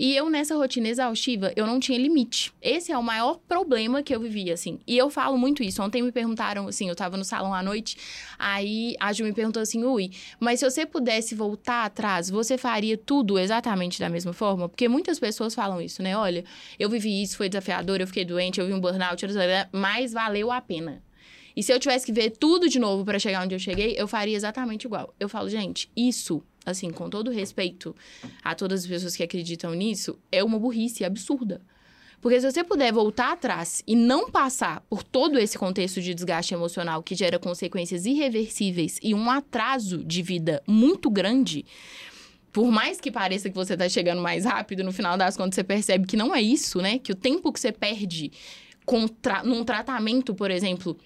S3: E eu, nessa rotina exaustiva, eu não tinha limite. Esse é o maior problema que eu vivia, assim. E eu falo muito isso. Ontem me perguntaram, assim, eu tava no salão à noite, aí a Ju me perguntou assim, Ui, mas se você pudesse voltar atrás, você faria tudo exatamente da mesma forma? Porque muitas pessoas falam isso, né? Olha, eu vivi isso, foi desafiador, eu fiquei doente, eu vi um burnout, mas valeu a pena. E se eu tivesse que ver tudo de novo para chegar onde eu cheguei, eu faria exatamente igual. Eu falo, gente, isso, assim, com todo respeito a todas as pessoas que acreditam nisso, é uma burrice absurda. Porque se você puder voltar atrás e não passar por todo esse contexto de desgaste emocional que gera consequências irreversíveis e um atraso de vida muito grande, por mais que pareça que você tá chegando mais rápido, no final das contas você percebe que não é isso, né? Que o tempo que você perde tra num tratamento, por exemplo,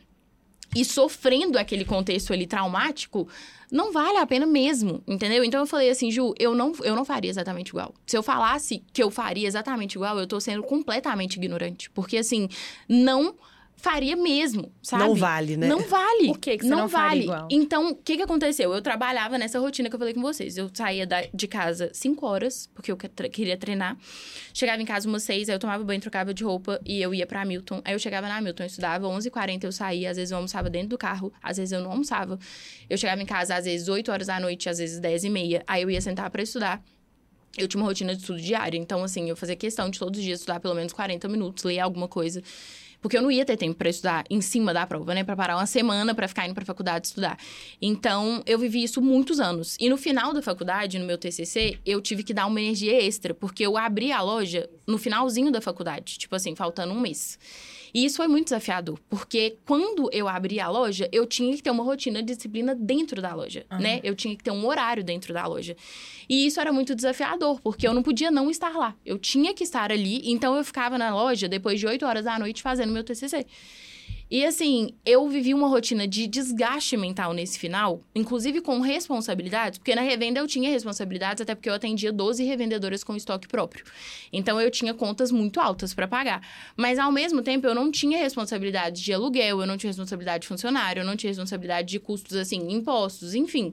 S3: e sofrendo aquele contexto ali traumático, não vale a pena mesmo, entendeu? Então eu falei assim, Ju, eu não, eu não faria exatamente igual. Se eu falasse que eu faria exatamente igual, eu tô sendo completamente ignorante. Porque assim, não faria mesmo, sabe?
S2: Não vale, né?
S3: Não vale.
S1: Por que que você não faria
S3: vale.
S1: igual?
S3: Então, o que que aconteceu? Eu trabalhava nessa rotina que eu falei com vocês. Eu saía da- de casa 5 horas, porque eu tre- queria treinar. Chegava em casa umas 6, aí eu tomava banho, trocava de roupa e eu ia pra Milton. Aí eu chegava na Milton, eu estudava 11h40, eu saía. Às vezes eu almoçava dentro do carro, às vezes eu não almoçava. Eu chegava em casa às vezes 8 horas da noite, às vezes 10 e meia. Aí eu ia sentar pra estudar. Eu tinha uma rotina de estudo diária, então, assim, eu fazia questão de todos os dias estudar pelo menos 40 minutos, ler alguma coisa. Porque eu não ia ter tempo pra estudar em cima da prova, né? Pra parar uma semana pra ficar indo pra faculdade estudar. Então, eu vivi isso muitos anos. E no final da faculdade, no meu TCC, eu tive que dar uma energia extra, porque eu abri a loja no finalzinho da faculdade, tipo assim, faltando um mês. E isso foi muito desafiador, porque quando eu abri a loja, eu tinha que ter uma rotina de disciplina dentro da loja, né? Eu tinha que ter um horário dentro da loja. E isso era muito desafiador, porque eu não podia não estar lá. Eu tinha que estar ali, então eu ficava na loja depois de 8 horas da noite fazendo meu TCC. E assim, eu vivi uma rotina de desgaste mental nesse final, inclusive com responsabilidades, porque na revenda eu tinha responsabilidades, até porque eu atendia 12 revendedoras com estoque próprio. Então eu tinha contas muito altas para pagar. Mas ao mesmo tempo eu não tinha responsabilidade de aluguel, eu não tinha responsabilidade de funcionário, eu não tinha responsabilidade de custos assim, impostos, enfim.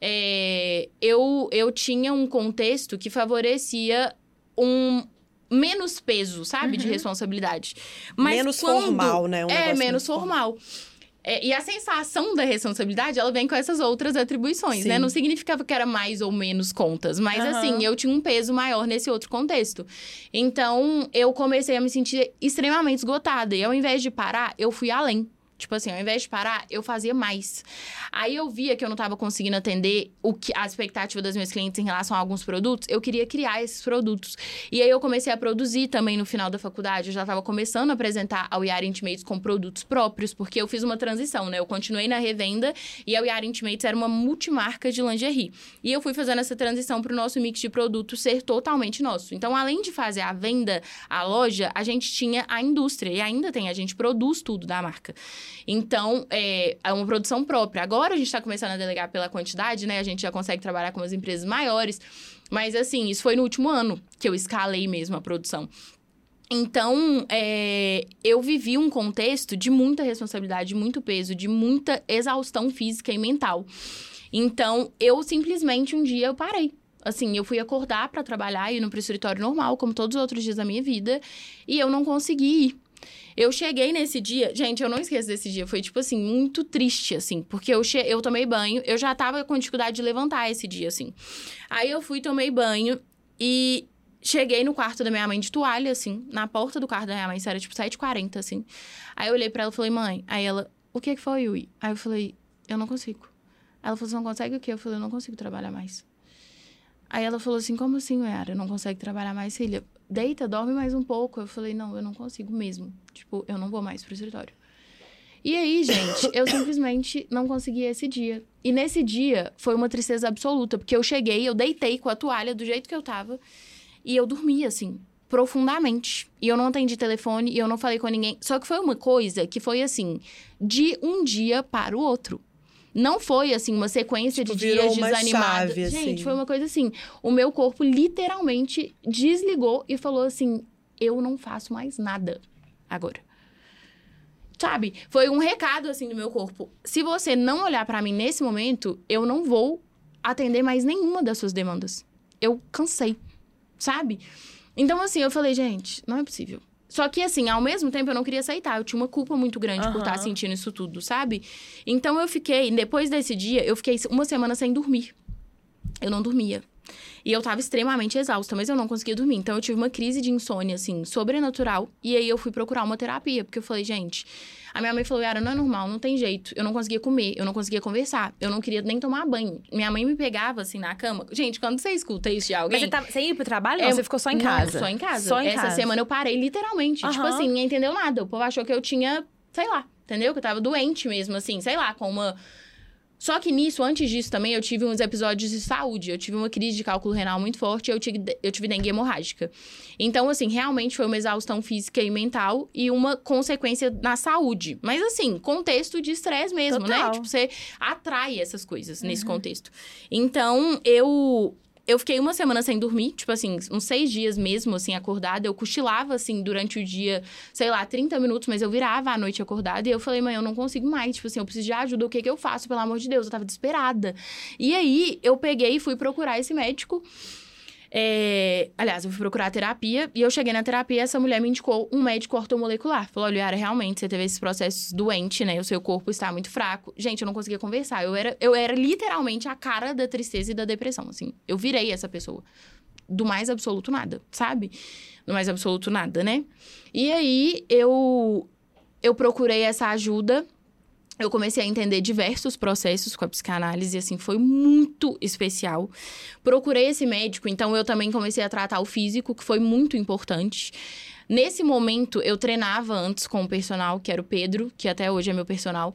S3: É, eu, eu tinha um contexto que favorecia um, menos peso, sabe? De
S1: Uhum.
S3: responsabilidade. Mas
S2: menos
S3: quando-
S2: formal, né? Um
S3: é, menos
S2: formal.
S3: formal. É, e a sensação da responsabilidade, ela vem com essas outras atribuições, né?
S2: Sim.
S3: Não significava que era mais ou menos contas, mas
S1: Aham.
S3: assim, eu tinha um peso maior nesse outro contexto. Então, eu comecei a me sentir extremamente esgotada. E ao invés de parar, eu fui além. Tipo assim, ao invés de parar, eu fazia mais. Aí eu via que eu não estava conseguindo atender o que, a expectativa das minhas clientes em relação a alguns produtos. Eu queria criar esses produtos. E aí eu comecei a produzir também no final da faculdade. Eu já estava começando a apresentar ao Yara Intimates com produtos próprios, porque eu fiz uma transição, né? Eu continuei na revenda e a Yara Intimates era uma multimarca de lingerie. E eu fui fazendo essa transição para o nosso mix de produtos ser totalmente nosso. Então, além de fazer a venda, a loja, a gente tinha a indústria. E ainda tem, a gente produz tudo da marca. Então, é, é uma produção própria. Agora a gente está começando a delegar pela quantidade, né? A gente já consegue trabalhar com as empresas maiores. Mas, assim, isso foi no último ano que eu escalei mesmo a produção. Então, é, eu vivi um contexto de muita responsabilidade, de muito peso, de muita exaustão física e mental. Então, eu simplesmente um dia eu parei. Assim, eu fui acordar para trabalhar e ir no escritório normal, como todos os outros dias da minha vida, e eu não consegui ir. Eu cheguei nesse dia, gente, eu não esqueço desse dia, foi tipo assim, muito triste, assim, porque eu, che... eu tomei banho, eu já tava com dificuldade de levantar esse dia, assim. Aí eu fui, tomei banho e cheguei no quarto da minha mãe de toalha, assim, na porta do quarto da minha mãe, isso era tipo 7h40, assim. Aí eu olhei pra ela e falei, mãe, aí ela, o que que foi, Yui? Aí eu falei, eu não consigo. Ela falou, você não consegue o quê? Eu falei, eu não consigo trabalhar mais. Aí ela falou assim, como assim, Yara? Não consegue trabalhar mais, filha? Deita, dorme mais um pouco. Eu falei, não, eu não consigo mesmo. Tipo, eu não vou mais pro escritório. E aí, gente, eu simplesmente não consegui esse dia. E nesse dia foi uma tristeza absoluta, porque eu cheguei, eu deitei com a toalha do jeito que eu tava e eu dormi assim, profundamente. E eu não atendi telefone e eu não falei com ninguém. Só que foi uma coisa que foi assim, de um dia para o outro. Não foi assim uma sequência
S2: Tipo,
S3: de dias desanimados. Gente,
S2: assim.
S3: foi uma coisa assim, o meu corpo literalmente desligou e falou assim: "Eu não faço mais nada agora". Sabe? Foi um recado assim do meu corpo. Se você não olhar pra mim nesse momento, eu não vou atender mais nenhuma das suas demandas. Eu cansei, sabe? Então assim, eu falei, gente, não é possível. Só que assim, ao mesmo tempo eu não queria aceitar, eu tinha uma culpa muito grande por
S1: Aham.
S3: estar sentindo isso tudo, sabe? Então eu fiquei, depois desse dia, eu fiquei uma semana sem dormir. Eu não dormia. E eu tava extremamente exausta, mas eu não conseguia dormir. Então eu tive uma crise de insônia, assim, sobrenatural. E aí eu fui procurar uma terapia, porque eu falei, gente. A minha mãe falou, Yara, não é normal, não tem jeito. Eu não conseguia comer, eu não conseguia conversar, eu não queria nem tomar banho. Minha mãe me pegava, assim, na cama. Gente, quando você escuta isso de alguém.
S1: Mas você, tá, você ia pro trabalho? Não,
S3: É,
S1: você ficou só em
S3: não,
S1: casa?
S3: Só em casa.
S1: Só em
S3: Essa
S1: casa.
S3: semana eu parei, literalmente. Tipo
S1: Aham.
S3: assim, ninguém entendeu nada. O povo achou que eu tinha, sei lá, entendeu? Que eu tava doente mesmo, assim, sei lá, com uma. Só que nisso, antes disso também, eu tive uns episódios de saúde. Eu tive uma crise de cálculo renal muito forte e eu tive, eu tive dengue hemorrágica. Então, assim, realmente foi uma exaustão física e mental e uma consequência na saúde. Mas, assim, contexto de estresse mesmo, né?
S1: Total.
S3: Tipo, você atrai essas coisas nesse contexto. Então, eu. Eu fiquei uma semana sem dormir, tipo assim, uns seis dias mesmo, assim, acordada. Eu cochilava, assim, durante o dia, sei lá, 30 minutos, mas eu virava à noite acordada. E eu falei, mãe, eu não consigo mais. Tipo assim, eu preciso de ajuda. O que que eu faço, pelo amor de Deus? Eu tava desesperada. E aí, eu peguei e fui procurar esse médico. É, Aliás, eu fui procurar terapia e eu cheguei na terapia essa mulher me indicou um médico ortomolecular. Falou: olha, Yara, realmente você teve esses processos doente, né? O seu corpo está muito fraco. Gente, eu não conseguia conversar. Eu era, eu era literalmente a cara da tristeza e da depressão, assim. Eu virei essa pessoa. Do mais absoluto nada, sabe? Do mais absoluto nada, né? E aí eu, eu procurei essa ajuda eu comecei a entender diversos processos com a psicanálise, assim, foi muito especial. Procurei esse médico, então eu também comecei a tratar o físico, que foi muito importante. Nesse momento, eu treinava antes com o personal, que era o Pedro, que até hoje é meu personal.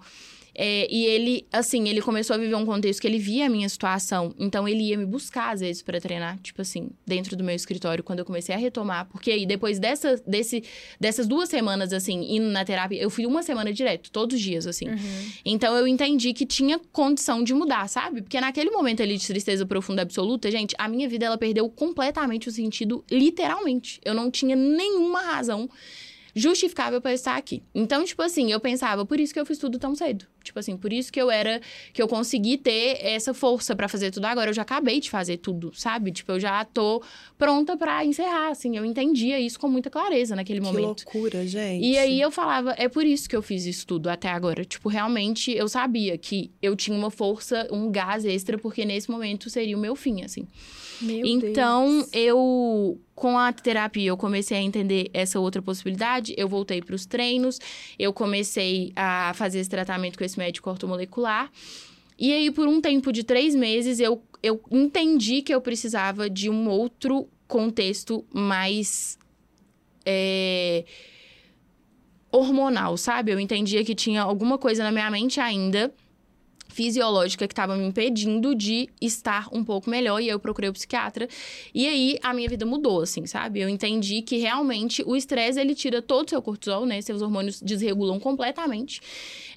S3: É, e ele, assim, ele começou a viver um contexto que ele via a minha situação. Então, ele ia me buscar, às vezes, para treinar. Tipo assim, dentro do meu escritório, quando eu comecei a retomar. Porque aí, depois dessa, desse, dessas duas semanas, assim, indo na terapia, eu fui uma semana direto, todos os dias, assim.
S1: Uhum.
S3: Então, eu entendi que tinha condição de mudar, sabe? Porque naquele momento ali de tristeza profunda absoluta, gente, a minha vida, ela perdeu completamente o sentido, literalmente. Eu não tinha nenhuma razão justificável para estar aqui. Então, tipo assim, eu pensava, por isso que eu fiz tudo tão cedo. Tipo assim, por isso que eu era que eu consegui ter essa força para fazer tudo agora. Eu já acabei de fazer tudo, sabe? Tipo, eu já tô pronta para encerrar, assim. Eu entendia isso com muita clareza naquele
S2: que
S3: momento.
S2: Que loucura, gente.
S3: E aí eu falava, é por isso que eu fiz isso tudo até agora. Tipo, realmente eu sabia que eu tinha uma força, um gás extra, porque nesse momento seria o meu fim, assim.
S1: Meu
S3: então,
S1: Deus.
S3: eu com a terapia eu comecei a entender essa outra possibilidade, eu voltei para os treinos, eu comecei a fazer esse tratamento com esse médico ortomolecular. E aí, por um tempo de três meses, eu, eu entendi que eu precisava de um outro contexto mais. é, hormonal, sabe? Eu entendia que tinha alguma coisa na minha mente ainda fisiológica que estava me impedindo de estar um pouco melhor e aí eu procurei o psiquiatra. E aí a minha vida mudou assim sabe? Eu entendi que realmente o estresse ele tira todo o seu cortisol né? Seus hormônios desregulam completamente.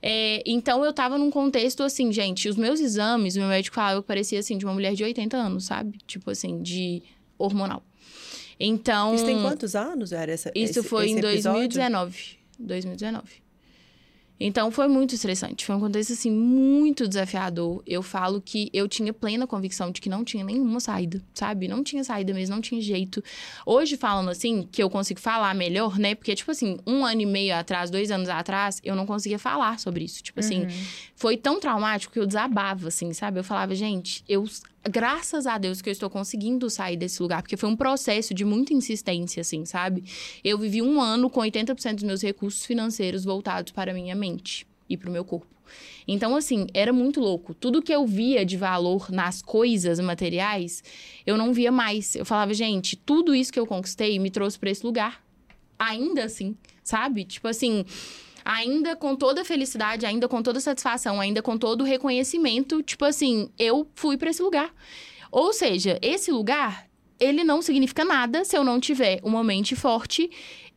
S3: É, então eu tava num contexto assim gente os meus exames meu médico falava que parecia assim de uma mulher de 80 anos sabe? Tipo assim de hormonal. Então
S2: Isso tem quantos anos, era essa
S3: isso
S2: esse,
S3: foi
S2: esse
S3: em
S2: episódio?
S3: 2019 2019 então foi muito estressante, foi um contexto assim muito desafiador. Eu falo que eu tinha plena convicção de que não tinha nenhuma saída, sabe? Não tinha saída mesmo, não tinha jeito. Hoje falando assim, que eu consigo falar melhor, né? Porque tipo assim, um ano e meio atrás, dois anos atrás, eu não conseguia falar sobre isso. Tipo assim,
S1: Uhum.
S3: foi tão traumático que eu desabava, assim, sabe? Eu falava, gente, eu. Graças a Deus que eu estou conseguindo sair desse lugar, porque foi um processo de muita insistência, assim, sabe? Eu vivi um ano com 80% dos meus recursos financeiros voltados para a minha mente e para o meu corpo. Então, assim, era muito louco. Tudo que eu via de valor nas coisas materiais, eu não via mais. Eu falava, gente, tudo isso que eu conquistei me trouxe para esse lugar. Ainda assim, sabe? Tipo assim, ainda com toda a felicidade, ainda com toda a satisfação, ainda com todo o reconhecimento, tipo assim, eu fui para esse lugar. Ou seja, esse lugar, ele não significa nada se eu não tiver uma mente forte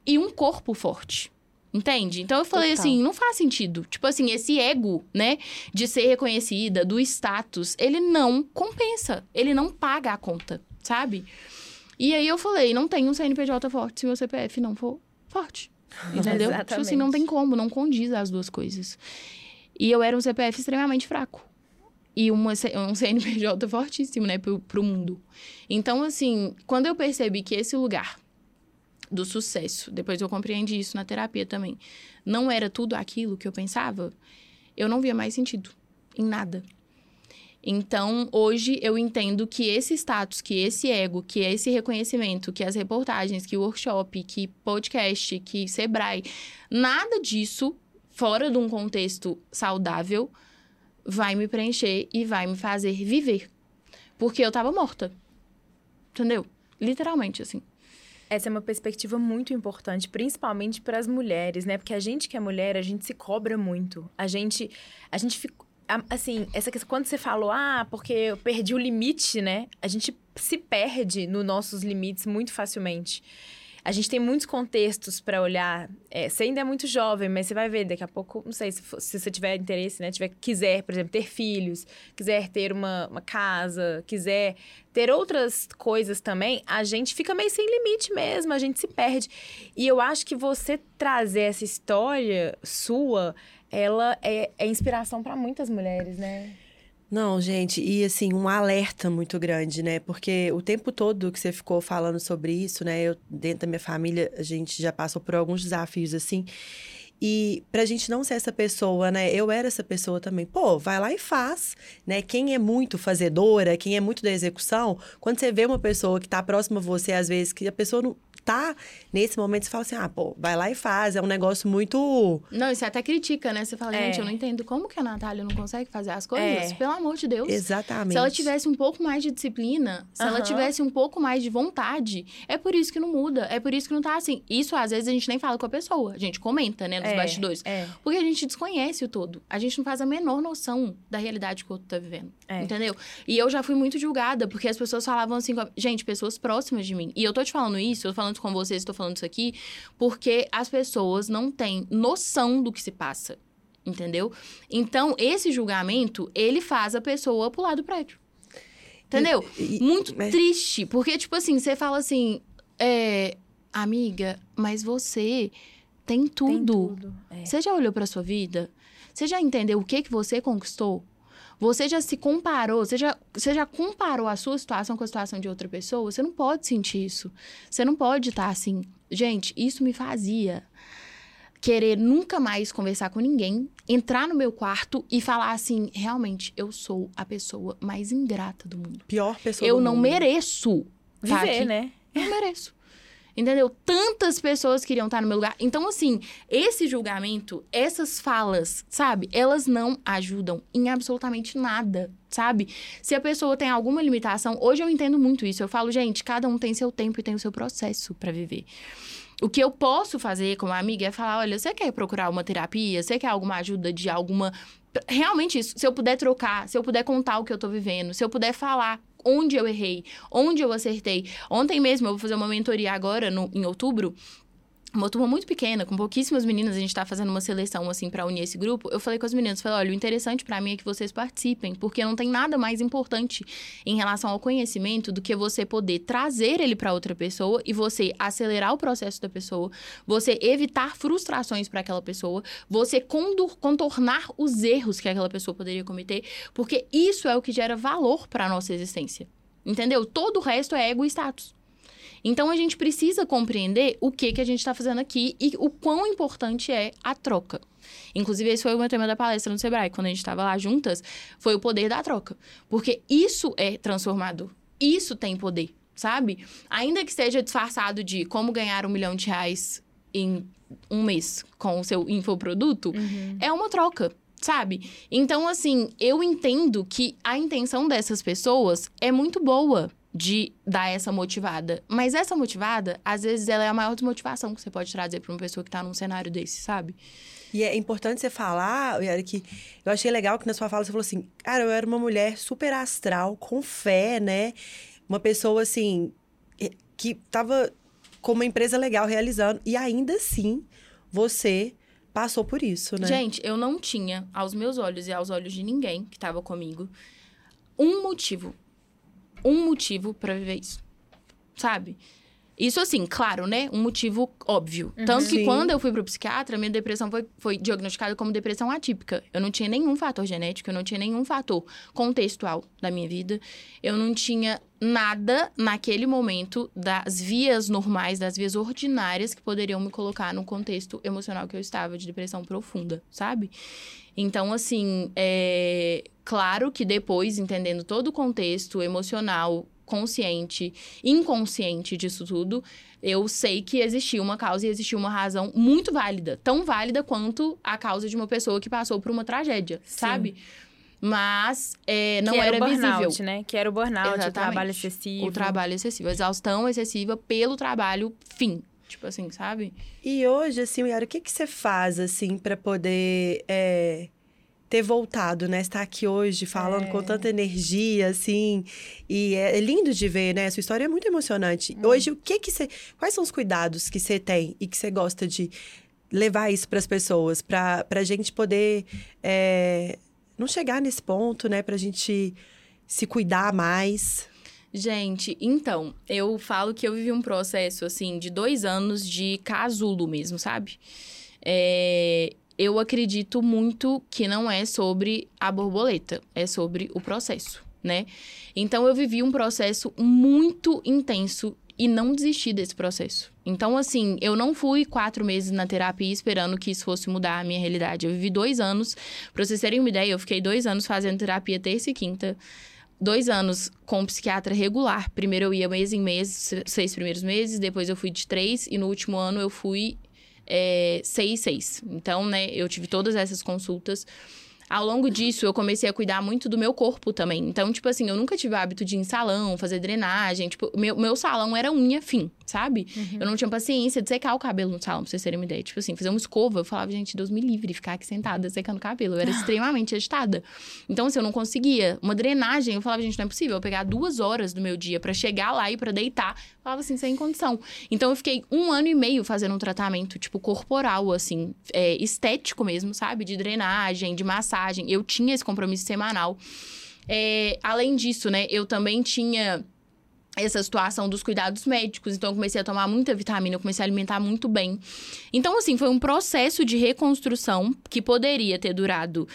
S3: e um corpo forte. Entende? Então eu falei
S1: Total.
S3: assim, não faz sentido. Tipo assim, esse ego, né, de ser reconhecida, do status, ele não compensa. Ele não paga a conta, sabe? E aí eu falei, não tem um CNPJ forte se meu CPF não for forte. Entendeu? tipo assim, não tem como, não condiz as duas coisas. E eu era um CPF extremamente fraco. E uma, um CNPJ fortíssimo, né, pro, pro mundo. Então, assim, quando eu percebi que esse lugar do sucesso, depois eu compreendi isso na terapia também, não era tudo aquilo que eu pensava, eu não via mais sentido em nada. Então, hoje eu entendo que esse status, que esse ego, que esse reconhecimento, que as reportagens, que o workshop, que podcast, que Sebrae, nada disso, fora de um contexto saudável, vai me preencher e vai me fazer viver. Porque eu tava morta. Entendeu? Literalmente, assim.
S1: Essa é uma perspectiva muito importante, principalmente para as mulheres, né? Porque a gente que é mulher, a gente se cobra muito. A gente, a gente fica, assim, essa questão, quando você falou, ah, porque eu perdi o limite, né? A gente se perde nos nossos limites muito facilmente. A gente tem muitos contextos para olhar. É, você ainda é muito jovem, mas você vai ver daqui a pouco, não sei, se, se você tiver interesse, né? Tiver, quiser, por exemplo, ter filhos, quiser ter uma, uma casa, quiser ter outras coisas também, a gente fica meio sem limite mesmo, a gente se perde. E eu acho que você trazer essa história sua, ela é, é inspiração para muitas mulheres, né?
S2: Não, gente, e assim, um alerta muito grande, né? Porque o tempo todo que você ficou falando sobre isso, né? Eu, dentro da minha família, a gente já passou por alguns desafios assim. E pra gente não ser essa pessoa, né? Eu era essa pessoa também. Pô, vai lá e faz, né? Quem é muito fazedora, quem é muito da execução, quando você vê uma pessoa que tá próxima a você, às vezes, que a pessoa não tá nesse momento, você fala assim, ah, pô, vai lá e faz. É um negócio muito.
S3: Não, você até critica, né? Você fala,
S1: É.
S3: gente, eu não entendo como que a Natália não consegue fazer as coisas.
S1: É.
S3: Pelo amor de Deus.
S2: Exatamente.
S3: Se ela tivesse um pouco mais de disciplina, se ela tivesse um pouco mais de vontade, é por isso que não muda, é por isso que não tá assim. Isso às vezes a gente nem fala com a pessoa, a gente comenta, né, nos
S1: É,
S3: bastidores.
S1: É.
S3: Porque a gente desconhece o todo. A gente não faz a menor noção da realidade que o outro tá vivendo.
S1: É.
S3: Entendeu? E eu já fui muito julgada, porque as pessoas falavam assim, gente, pessoas próximas de mim. E eu tô te falando isso, eu tô falando com vocês, tô falando isso aqui, porque as pessoas não têm noção do que se passa. Entendeu? Então, esse julgamento, ele faz a pessoa pular do prédio. Entendeu?
S2: E- e-
S3: Muito
S2: é.
S3: triste. Porque, tipo assim, você fala assim, é, amiga, mas você tem
S1: Tem
S3: tudo.
S1: tudo. É.
S3: Você já olhou pra sua vida? Você já entendeu o que, que você conquistou? Você já se comparou? Você já, você já comparou a sua situação com a situação de outra pessoa? Você não pode sentir isso. Você não pode estar assim. Gente, isso me fazia querer nunca mais conversar com ninguém, entrar no meu quarto e falar assim: realmente, eu sou a pessoa mais ingrata do mundo.
S2: Pior pessoa
S3: Eu
S2: do
S3: não
S2: mundo.
S3: mereço tá
S1: Viver,
S3: aqui.
S1: né?
S3: Eu não mereço. Entendeu? Tantas pessoas queriam estar no meu lugar. Então, assim, esse julgamento, essas falas, sabe? Elas não ajudam em absolutamente nada, sabe? Se a pessoa tem alguma limitação, hoje eu entendo muito isso. Eu falo, gente, cada um tem seu tempo e tem o seu processo pra viver. O que eu posso fazer como amiga é falar: olha, você quer procurar uma terapia? Você quer alguma ajuda de alguma. Realmente isso. Se eu puder trocar, se eu puder contar o que eu tô vivendo, se eu puder falar onde eu errei, onde eu acertei. Ontem mesmo eu vou fazer uma mentoria agora, no, em outubro. Uma turma muito pequena, com pouquíssimas meninas, a gente tá fazendo uma seleção, assim, pra unir esse grupo. Eu falei com as meninas, falei, olha, o interessante pra mim é que vocês participem, porque não tem nada mais importante em relação ao conhecimento do que você poder trazer ele pra outra pessoa e você acelerar o processo da pessoa, você evitar frustrações pra aquela pessoa, você contornar os erros que aquela pessoa poderia cometer, porque isso é o que gera valor pra nossa existência. Entendeu? Todo o resto é ego e status. Então a gente precisa compreender o que, que a gente está fazendo aqui e o quão importante é a troca. Inclusive, esse foi o meu tema da palestra no Sebrae, quando a gente estava lá juntas, foi o poder da troca. Porque isso é transformador. Isso tem poder, sabe? Ainda que esteja disfarçado de como ganhar um milhão de reais em um mês com o seu infoproduto, é uma troca. Sabe? Então, assim, eu entendo que a intenção dessas pessoas é muito boa de dar essa motivada. Mas essa motivada, às vezes, ela é a maior desmotivação que você pode trazer pra uma pessoa que tá num cenário desse, sabe?
S2: E é importante você falar, Yara, que eu achei legal que na sua fala você falou assim, cara, eu era uma mulher super astral, com fé, né? Uma pessoa, assim, que tava com uma empresa legal realizando. E ainda assim, você passou por isso, né?
S3: Gente, eu não tinha, aos meus olhos e aos olhos de ninguém que tava comigo, um motivo. Um motivo pra viver isso. Sabe? Isso, assim, claro, né? Um motivo óbvio. Tanto que
S2: Sim.
S3: quando eu fui pro psiquiatra, minha depressão foi, foi diagnosticada como depressão atípica. Eu não tinha nenhum fator genético, eu não tinha nenhum fator contextual da minha vida. Eu não tinha nada naquele momento das vias normais, das vias ordinárias que poderiam me colocar no contexto emocional que eu estava, de depressão profunda, sabe? Então, assim, é claro que depois, entendendo todo o contexto emocional, consciente, inconsciente disso tudo, eu sei que existia uma causa e existia uma razão muito válida. Tão válida quanto a causa de uma pessoa que passou por uma tragédia,
S1: Sim.
S3: sabe? Mas é, não
S1: que
S3: era,
S1: era, o burnout,
S3: visível.
S1: né? Que era o burnout, o
S3: Exatamente.
S1: trabalho excessivo.
S3: O trabalho excessivo, a exaustão excessiva pelo trabalho fim. Tipo assim, sabe?
S2: E hoje, assim, Yara, o que, que você faz, assim, para poder é, ter voltado, né? Estar aqui hoje falando com tanta energia, assim. E é, é lindo de ver, né? A sua história é muito emocionante. Hoje, o que que você... Quais são os cuidados que você tem e que você gosta de levar isso para as pessoas? Para a gente poder é, não chegar nesse ponto, né? Para a gente se cuidar mais.
S3: Gente, então, eu falo que eu vivi um processo, assim, de dois anos de casulo mesmo, sabe? É, eu acredito muito que não é sobre a borboleta, é sobre o processo, né? Então, eu vivi um processo muito intenso e não desisti desse processo. Então, assim, eu não fui quatro meses na terapia esperando que isso fosse mudar a minha realidade. Eu vivi dois anos. Pra vocês terem uma ideia, eu fiquei dois anos fazendo terapia terça e quinta dois anos com um psiquiatra regular. Primeiro eu ia mês em mês, seis primeiros meses, depois eu fui de três, e no último ano eu fui é, seis, seis. Então, né, eu tive todas essas consultas. Ao longo disso, eu comecei a cuidar muito do meu corpo também. Então, tipo assim, eu nunca tive hábito de ir em salão, fazer drenagem. Tipo, meu, meu salão era unha fim, sabe? Uhum. Eu não tinha paciência de secar o cabelo no salão, pra vocês terem uma ideia. Tipo assim, fazer uma escova. Eu falava, gente, Deus me livre, ficar aqui sentada secando o cabelo. Eu era extremamente agitada. Então, assim, eu não conseguia. Uma drenagem, eu falava, gente, não é possível. Eu pegar duas horas do meu dia para chegar lá e para deitar. Eu falava assim, sem condição. Então, eu fiquei um ano e meio fazendo um tratamento, tipo, corporal, assim, é, estético mesmo, sabe? De drenagem, de massagem. Eu tinha esse compromisso semanal. É, além disso, né, eu também tinha essa situação dos cuidados médicos, então eu comecei a tomar muita vitamina, eu comecei a alimentar muito bem. Então, assim, foi um processo de reconstrução que poderia ter durado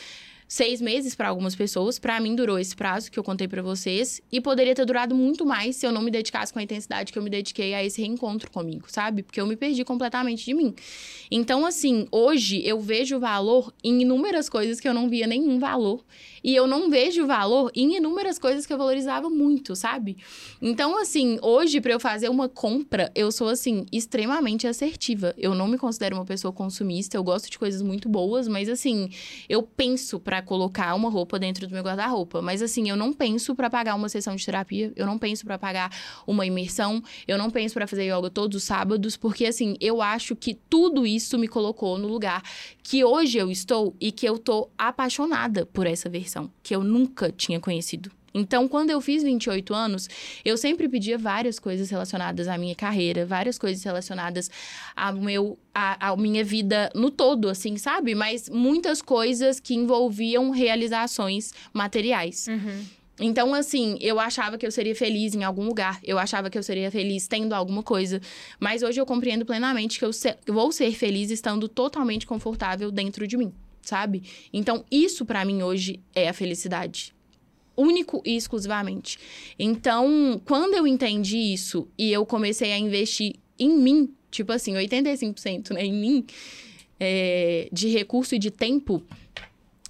S3: seis meses para algumas pessoas. Para mim, durou esse prazo que eu contei para vocês. E poderia ter durado muito mais se eu não me dedicasse com a intensidade que eu me dediquei a esse reencontro comigo, sabe? Porque eu me perdi completamente de mim. Então, assim, hoje eu vejo valor em inúmeras coisas que eu não via nenhum valor. E eu não vejo valor em inúmeras coisas que eu valorizava muito, sabe? Então, assim, hoje, para eu fazer uma compra, eu sou, assim, extremamente assertiva. Eu não me considero uma pessoa consumista, eu gosto de coisas muito boas, mas, assim, eu penso para colocar uma roupa dentro do meu guarda-roupa. Mas, assim, eu não penso para pagar uma sessão de terapia, eu não penso para pagar uma imersão, eu não penso para fazer yoga todos os sábados, porque, assim, eu acho que tudo isso me colocou no lugar que hoje eu estou e que eu tô apaixonada por essa versão, que eu nunca tinha conhecido. Então, quando eu fiz 28 anos, eu sempre pedia várias coisas relacionadas à minha carreira, várias coisas relacionadas ao meu, à, à minha vida no todo, assim, sabe? Mas muitas coisas que envolviam realizações materiais.
S1: Uhum.
S3: Então, assim, eu achava que eu seria feliz em algum lugar, eu achava que eu seria feliz tendo alguma coisa, mas hoje eu compreendo plenamente que eu se... vou ser feliz estando totalmente confortável dentro de mim, sabe? Então, isso para mim hoje é a felicidade. Único e exclusivamente. Então, quando eu entendi isso e eu comecei a investir em mim, tipo assim, 85% né, em mim, é, de recurso e de tempo,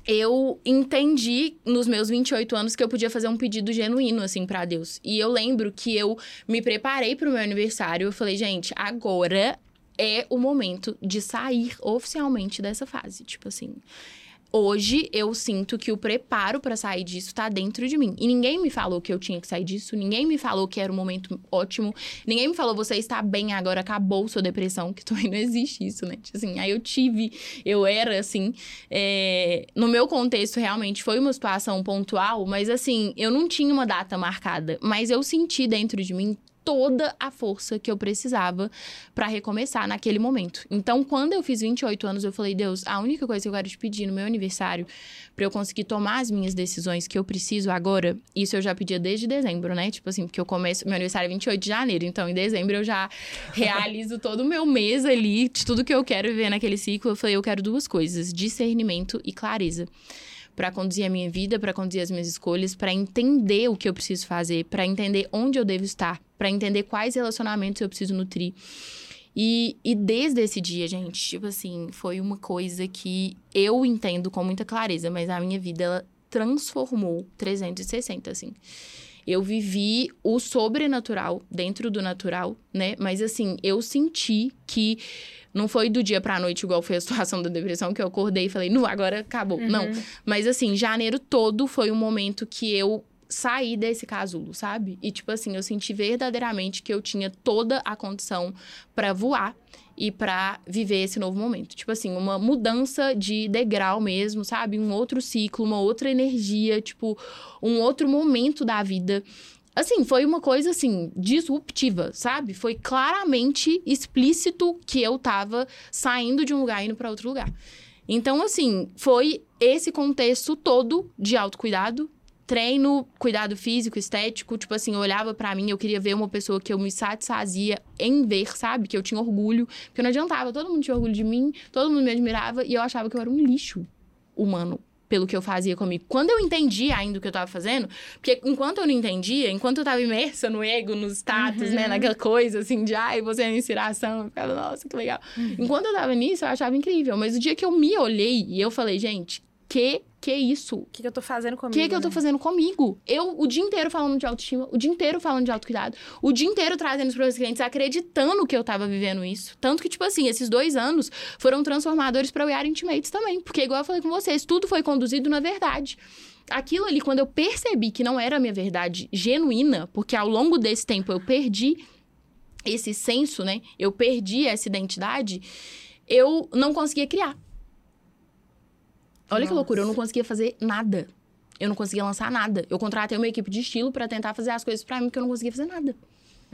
S3: eu entendi nos meus 28 anos que eu podia fazer um pedido genuíno, assim, para Deus. E eu lembro que eu me preparei para o meu aniversário. Eu falei, gente, agora é o momento de sair oficialmente dessa fase. Tipo assim, hoje eu sinto que o preparo para sair disso tá dentro de mim. E ninguém me falou que eu tinha que sair disso, ninguém me falou que era um momento ótimo, ninguém me falou você está bem agora, acabou sua depressão, que também não existe isso, né? Tipo assim, aí eu tive, eu era assim, é... no meu contexto realmente foi uma situação pontual, mas assim, eu não tinha uma data marcada, mas eu senti dentro de mim toda a força que eu precisava para recomeçar naquele momento. Então, quando eu fiz 28 anos, eu falei: Deus, a única coisa que eu quero te pedir no meu aniversário, para eu conseguir tomar as minhas decisões que eu preciso agora, isso eu já pedia desde dezembro, né? Tipo assim, porque eu começo. Meu aniversário é 28 de janeiro, então em dezembro eu já realizo todo o meu mês ali, de tudo que eu quero viver naquele ciclo. Eu falei: eu quero duas coisas: discernimento e clareza para conduzir a minha vida, para conduzir as minhas escolhas, para entender o que eu preciso fazer, para entender onde eu devo estar, para entender quais relacionamentos eu preciso nutrir. E, e desde esse dia, gente, tipo assim, foi uma coisa que eu entendo com muita clareza, mas a minha vida ela transformou 360, assim. Eu vivi o sobrenatural dentro do natural, né? Mas assim, eu senti que não foi do dia pra noite, igual foi a situação da depressão, que eu acordei e falei, não, agora acabou. Uhum. Não. Mas assim, janeiro todo foi um momento que eu saí desse casulo, sabe? E tipo assim, eu senti verdadeiramente que eu tinha toda a condição para voar e para viver esse novo momento. Tipo assim, uma mudança de degrau mesmo, sabe? Um outro ciclo, uma outra energia, tipo, um outro momento da vida. Assim, foi uma coisa assim disruptiva, sabe? Foi claramente explícito que eu tava saindo de um lugar e indo para outro lugar. Então, assim, foi esse contexto todo de autocuidado, treino, cuidado físico, estético, tipo assim, eu olhava para mim, eu queria ver uma pessoa que eu me satisfazia em ver, sabe? Que eu tinha orgulho, porque não adiantava, todo mundo tinha orgulho de mim, todo mundo me admirava e eu achava que eu era um lixo humano pelo que eu fazia comigo. Quando eu entendi ainda o que eu tava fazendo, porque enquanto eu não entendia, enquanto eu tava imersa no ego, nos status, uhum. né, naquela coisa assim de, ai, você é uma inspiração, eu ficava, nossa, que legal. Uhum. Enquanto eu tava nisso, eu achava incrível, mas o dia que eu me olhei e eu falei, gente, que que isso?
S1: O que, que eu tô fazendo
S3: O
S1: comigo?
S3: que, que eu tô
S1: né?
S3: fazendo comigo? Eu, o dia inteiro falando de autoestima, o dia inteiro falando de autocuidado, o dia inteiro trazendo os meus clientes, acreditando que eu tava vivendo isso. Tanto que, tipo assim, esses dois anos foram transformadores pra We Are Intimates também. Porque, igual eu falei com vocês, tudo foi conduzido na verdade. Aquilo ali, quando eu percebi que não era a minha verdade genuína, porque ao longo desse tempo eu perdi esse senso, né? Eu perdi essa identidade, eu não conseguia criar. Olha que
S1: Nossa.
S3: loucura, eu não conseguia fazer nada. Eu não conseguia lançar nada. Eu contratei uma equipe de estilo pra tentar fazer as coisas pra mim, porque eu não conseguia fazer nada.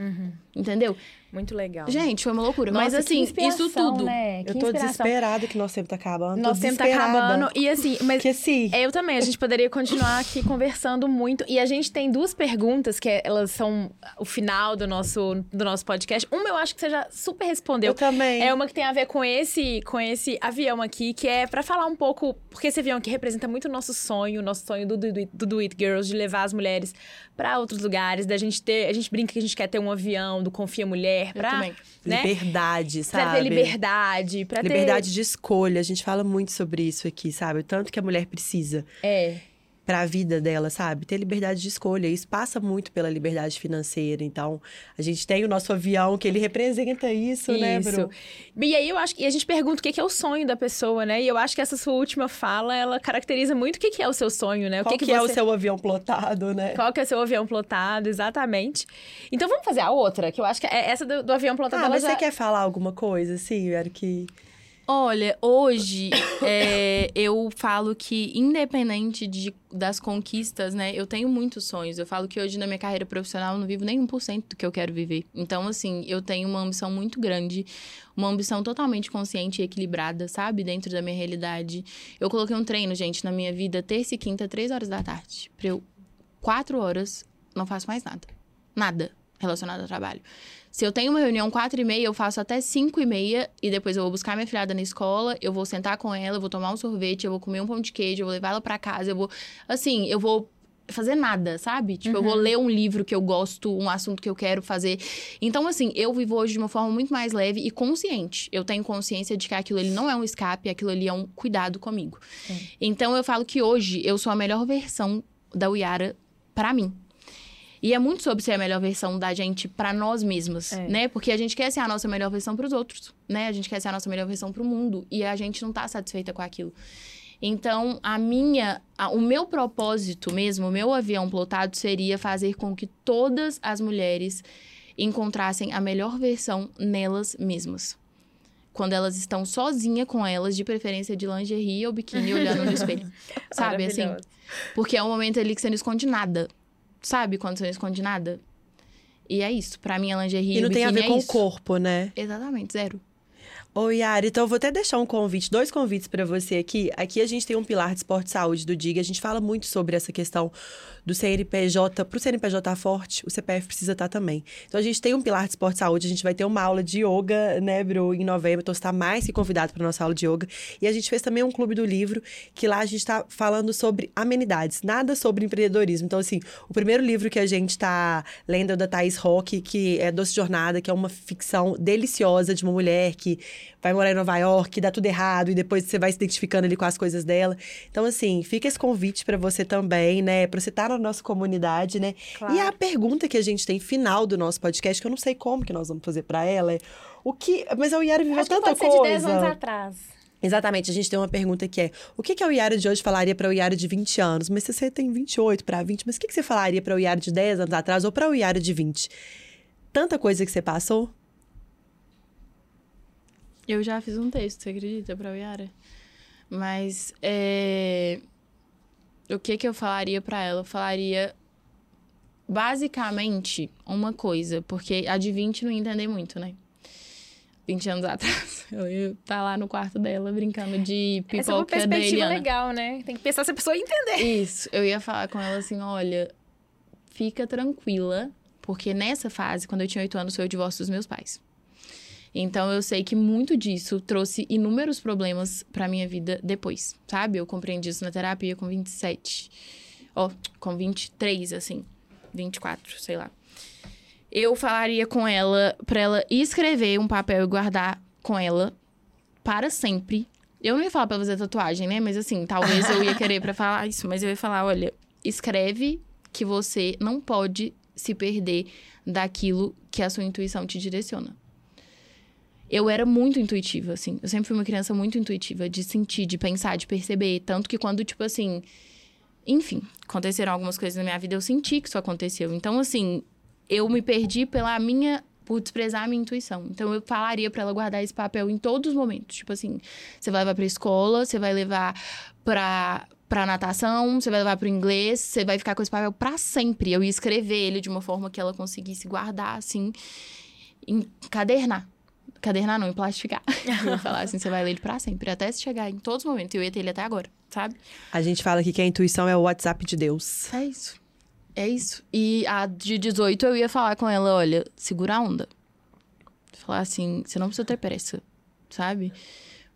S1: Uhum.
S3: Entendeu?
S1: Muito legal.
S3: Gente, foi uma loucura. Mas
S1: Nossa, que
S3: assim, isso tudo.
S1: Né? Que
S2: Eu tô
S1: inspiração.
S2: desesperada que nosso tempo tá acabando.
S1: Nosso tempo tá acabando. E assim, mas
S2: sim.
S1: eu também, a gente poderia continuar aqui conversando muito. E a gente tem duas perguntas que elas são o final do nosso, do nosso podcast. Uma eu acho que você já super respondeu.
S2: Eu também.
S1: É uma que tem a ver com esse, com esse avião aqui, que é pra falar um pouco. Porque esse avião aqui representa muito o nosso sonho, o nosso sonho do, do, do Do It Girls, de levar as mulheres pra outros lugares, da gente ter. A gente brinca que a gente quer ter um avião do Confia Mulher pra. Né?
S2: Liberdade,
S1: Pra
S2: sabe?
S1: ter liberdade, pra ter.
S2: Liberdade de escolha. A gente fala muito sobre isso aqui, sabe? O tanto que a mulher precisa
S1: É.
S2: pra vida dela, sabe? Ter liberdade de escolha. Isso passa muito pela liberdade financeira. Então, a gente tem o nosso avião que ele representa isso, né,
S1: Isso.
S2: Bru?
S1: E aí eu acho que a gente pergunta o que é o sonho da pessoa, né? E eu acho que essa sua última fala, ela caracteriza muito o que é o seu sonho, né? O
S2: Qual
S1: que,
S2: que, é o
S1: você-
S2: seu avião plotado, né?
S1: Qual que é o seu avião plotado, exatamente. Então vamos fazer a outra, que eu acho que é essa do, do avião plotado.
S2: Ah, mas
S1: já...
S2: você quer falar alguma coisa, assim, era que...
S3: Olha, hoje é, eu falo que, independente de, das conquistas, né, eu tenho muitos sonhos. Eu falo que hoje na minha carreira profissional eu não vivo nem 1% do que eu quero viver. Então, assim, eu tenho uma ambição muito grande, uma ambição totalmente consciente e equilibrada, sabe? Dentro da minha realidade. Eu coloquei um treino, gente, na minha vida, terça e quinta, três horas da tarde. Pra eu, quatro horas, não faço mais nada. Nada relacionado ao trabalho. Se eu tenho uma reunião quatro e meia, eu faço até cinco e meia e depois eu vou buscar minha filhada na escola, eu vou sentar com ela, eu vou tomar um sorvete, eu vou comer um pão de queijo, eu vou levar ela pra casa, eu vou... Assim, eu vou fazer nada, sabe? Tipo, eu vou ler um livro que eu gosto, um assunto que eu quero fazer. Então, assim, eu vivo hoje de uma forma muito mais leve e consciente. Eu tenho consciência de que aquilo ali não é um escape, aquilo ali é um cuidado comigo. Então, eu falo que hoje eu sou a melhor versão da Uyara pra mim. E é muito sobre ser a melhor versão da gente pra nós mesmas,
S1: É.
S3: né? Porque a gente quer ser a nossa melhor versão pros outros, né? A gente quer ser a nossa melhor versão pro mundo e a gente não tá satisfeita com aquilo. Então, a minha, a- o meu propósito mesmo, o meu avião plotado seria fazer com que todas as mulheres encontrassem a melhor versão nelas mesmas. Quando elas estão sozinhas com elas, de preferência de lingerie ou biquíni, olhando no espelho. Sabe, assim? Porque é um momento ali que você não esconde nada. Sabe quando você não esconde nada? E é isso. Pra mim, a lingerie
S2: E não tem a ver
S3: é
S2: com
S3: isso.
S2: o corpo, né?
S3: Exatamente, zero.
S2: Ô, Yara, então eu vou até deixar um convite, dois convites pra você aqui. Aqui a gente tem um pilar de esporte e saúde do DIG. A gente fala muito sobre essa questão do CNPJ. Pro CNPJ forte, o CPF precisa estar também. Então a gente tem um pilar de esporte e saúde. A gente vai ter uma aula de yoga, né, Bru, em novembro. Então você tá mais que convidado para nossa aula de yoga. E a gente fez também um clube do livro, que lá a gente tá falando sobre amenidades, nada sobre empreendedorismo. Então, assim, o primeiro livro que a gente tá lendo é o da Thaís Roque, que é Doce Jornada, que é uma ficção deliciosa de uma mulher que vai morar em Nova York, dá tudo errado e depois você vai se identificando ali com as coisas dela. Então, assim, fica esse convite pra você também, né? Pra você estar na nossa comunidade, né?
S1: Claro.
S2: E a pergunta que a gente tem final do nosso podcast, que eu não sei como que nós vamos fazer pra ela, é o que. Mas a Yara viveu
S1: Acho que
S2: tanta
S1: pode ser
S2: coisa.
S1: de 10 anos atrás.
S2: Exatamente, a gente tem uma pergunta que é: o que, que a Yara de hoje falaria para o Yara de 20 anos? Mas se você tem 28 para 20, mas o que, que você falaria para o Yara de 10 anos atrás ou para o Yara de 20? Tanta coisa que você passou?
S3: Eu já fiz um texto, você acredita, pra Yara? Mas, é... O que que eu falaria pra ela? Eu falaria, basicamente, uma coisa. Porque a de 20 não ia entender muito, né? 20 anos atrás, eu ia estar lá no quarto dela, brincando de
S1: Essa é uma
S3: pipoca
S1: perspectiva legal, né? Tem que pensar se a pessoa entender.
S3: Isso, eu ia falar com ela assim, olha, fica tranquila, porque nessa fase, quando eu tinha oito anos, foi o divórcio dos meus pais. Então eu sei que muito disso trouxe inúmeros problemas pra minha vida depois, sabe? Eu compreendi isso na terapia com 27. Ó, com 23, assim. 24, sei lá. Eu falaria com ela pra ela escrever um papel e guardar com ela para sempre Eu não ia falar pra fazer tatuagem, né? Mas assim, talvez eu ia querer pra falar isso. Mas eu ia falar, olha, escreve que você não pode se perder daquilo que a sua intuição te direciona. Eu era muito intuitiva, assim. Eu sempre fui uma criança muito intuitiva, de sentir, de pensar, de perceber. Tanto que quando, tipo assim. Enfim, aconteceram algumas coisas na minha vida, eu senti que isso aconteceu. Então, assim, eu me perdi pela minha. Por desprezar a minha intuição. Então, eu falaria para ela guardar esse papel em todos os momentos. Tipo assim, você vai levar pra escola, você vai levar pra, pra natação, você vai levar pro inglês, você vai ficar com esse papel para sempre. Eu ia escrever ele de uma forma que ela conseguisse guardar, assim, encadernar. Cadernar não, em plastificar. eu ia falar assim, você vai ler ele pra sempre, até se chegar em todos os momentos. Eu ia ter ele até agora, sabe?
S2: A gente fala aqui que a intuição é o WhatsApp de Deus.
S3: É isso. É isso. E a de 18 eu ia falar com ela, olha, segura a onda. Falar assim, você não precisa ter pressa, sabe?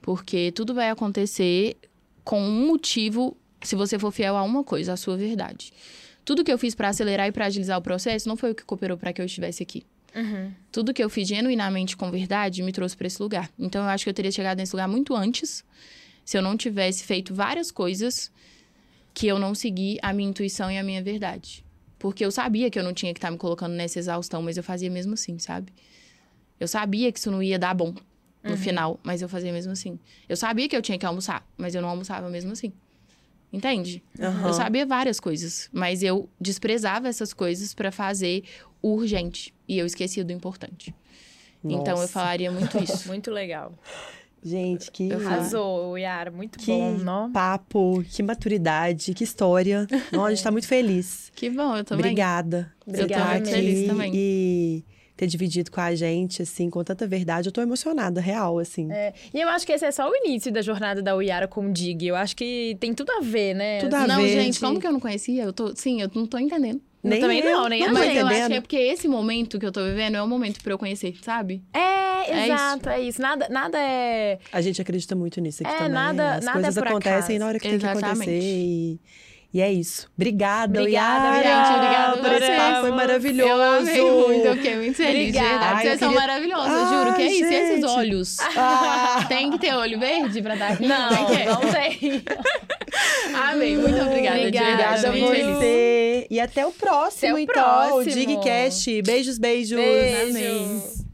S3: Porque tudo vai acontecer com um motivo se você for fiel a uma coisa, a sua verdade. Tudo que eu fiz para acelerar e para agilizar o processo não foi o que cooperou para que eu estivesse aqui.
S1: Uhum.
S3: Tudo que eu fiz genuinamente com verdade me trouxe para esse lugar. Então eu acho que eu teria chegado nesse lugar muito antes se eu não tivesse feito várias coisas que eu não segui a minha intuição e a minha verdade. Porque eu sabia que eu não tinha que estar me colocando nessa exaustão, mas eu fazia mesmo assim, sabe? Eu sabia que isso não ia dar bom no
S1: Uhum.
S3: final, mas eu fazia mesmo assim. Eu sabia que eu tinha que almoçar, mas eu não almoçava mesmo assim. Entende?
S2: Aham.
S3: Eu sabia várias coisas, mas eu desprezava essas coisas pra fazer o urgente e eu esquecia do importante. Então eu
S2: Nossa.
S3: falaria muito isso.
S1: Muito legal.
S2: Gente, que,
S3: Eu.
S1: Arrasou, Yara. Muito
S2: que
S1: bom, não?
S2: papo, que maturidade, que história. Nossa, a gente tá muito feliz.
S3: que bom, eu também.
S2: Obrigada.
S1: Obrigada
S2: por estar
S1: mesmo.
S3: Feliz também.
S2: E ter dividido com a gente, assim, com tanta verdade. Eu tô emocionada, real, assim.
S1: É, e eu acho que esse é só o início da jornada da Yara com o Dig. Eu acho que tem tudo a ver, né?
S2: Tudo a
S3: não,
S2: ver,
S3: gente,
S2: gente.
S3: como que eu não conhecia? Eu tô, sim, eu não tô entendendo.
S1: Eu também não, nem
S2: não
S1: a
S2: tô
S3: Mas eu acho que é porque esse momento que eu tô vivendo é o momento pra eu conhecer, sabe?
S1: É,
S3: É
S1: exato, é isso. Nada, nada é.
S2: A gente acredita muito nisso aqui
S1: É,
S2: também.
S1: nada-
S2: As
S1: nada é
S2: coisas
S1: por
S2: acontecem
S1: acaso.
S2: na hora que tem que
S3: Exatamente.
S2: acontecer. E, e é isso. Obrigada,
S1: Obrigada,
S2: Yara,
S3: Gente, obrigada
S2: por esse papo,
S1: vocês.
S2: foi maravilhoso.
S3: Eu amei muito, eu fiquei muito feliz,
S1: Obrigada.
S3: verdade.
S2: Ai,
S3: Vocês
S2: eu
S3: são
S2: queria-
S3: maravilhosos,
S2: Ai,
S3: juro. Que é isso? E esses olhos?
S2: Ah,
S3: Tem que ter olho verde pra dar aqui?
S1: Não,
S3: que é?
S1: não tem.
S3: Amei, muito obrigada,
S2: Obrigada, a
S3: muito feliz.
S2: você. E até o próximo,
S1: Até o
S2: então. O
S1: próximo.
S2: Digcast. Beijos, beijos.
S1: Beijo.
S3: Amei.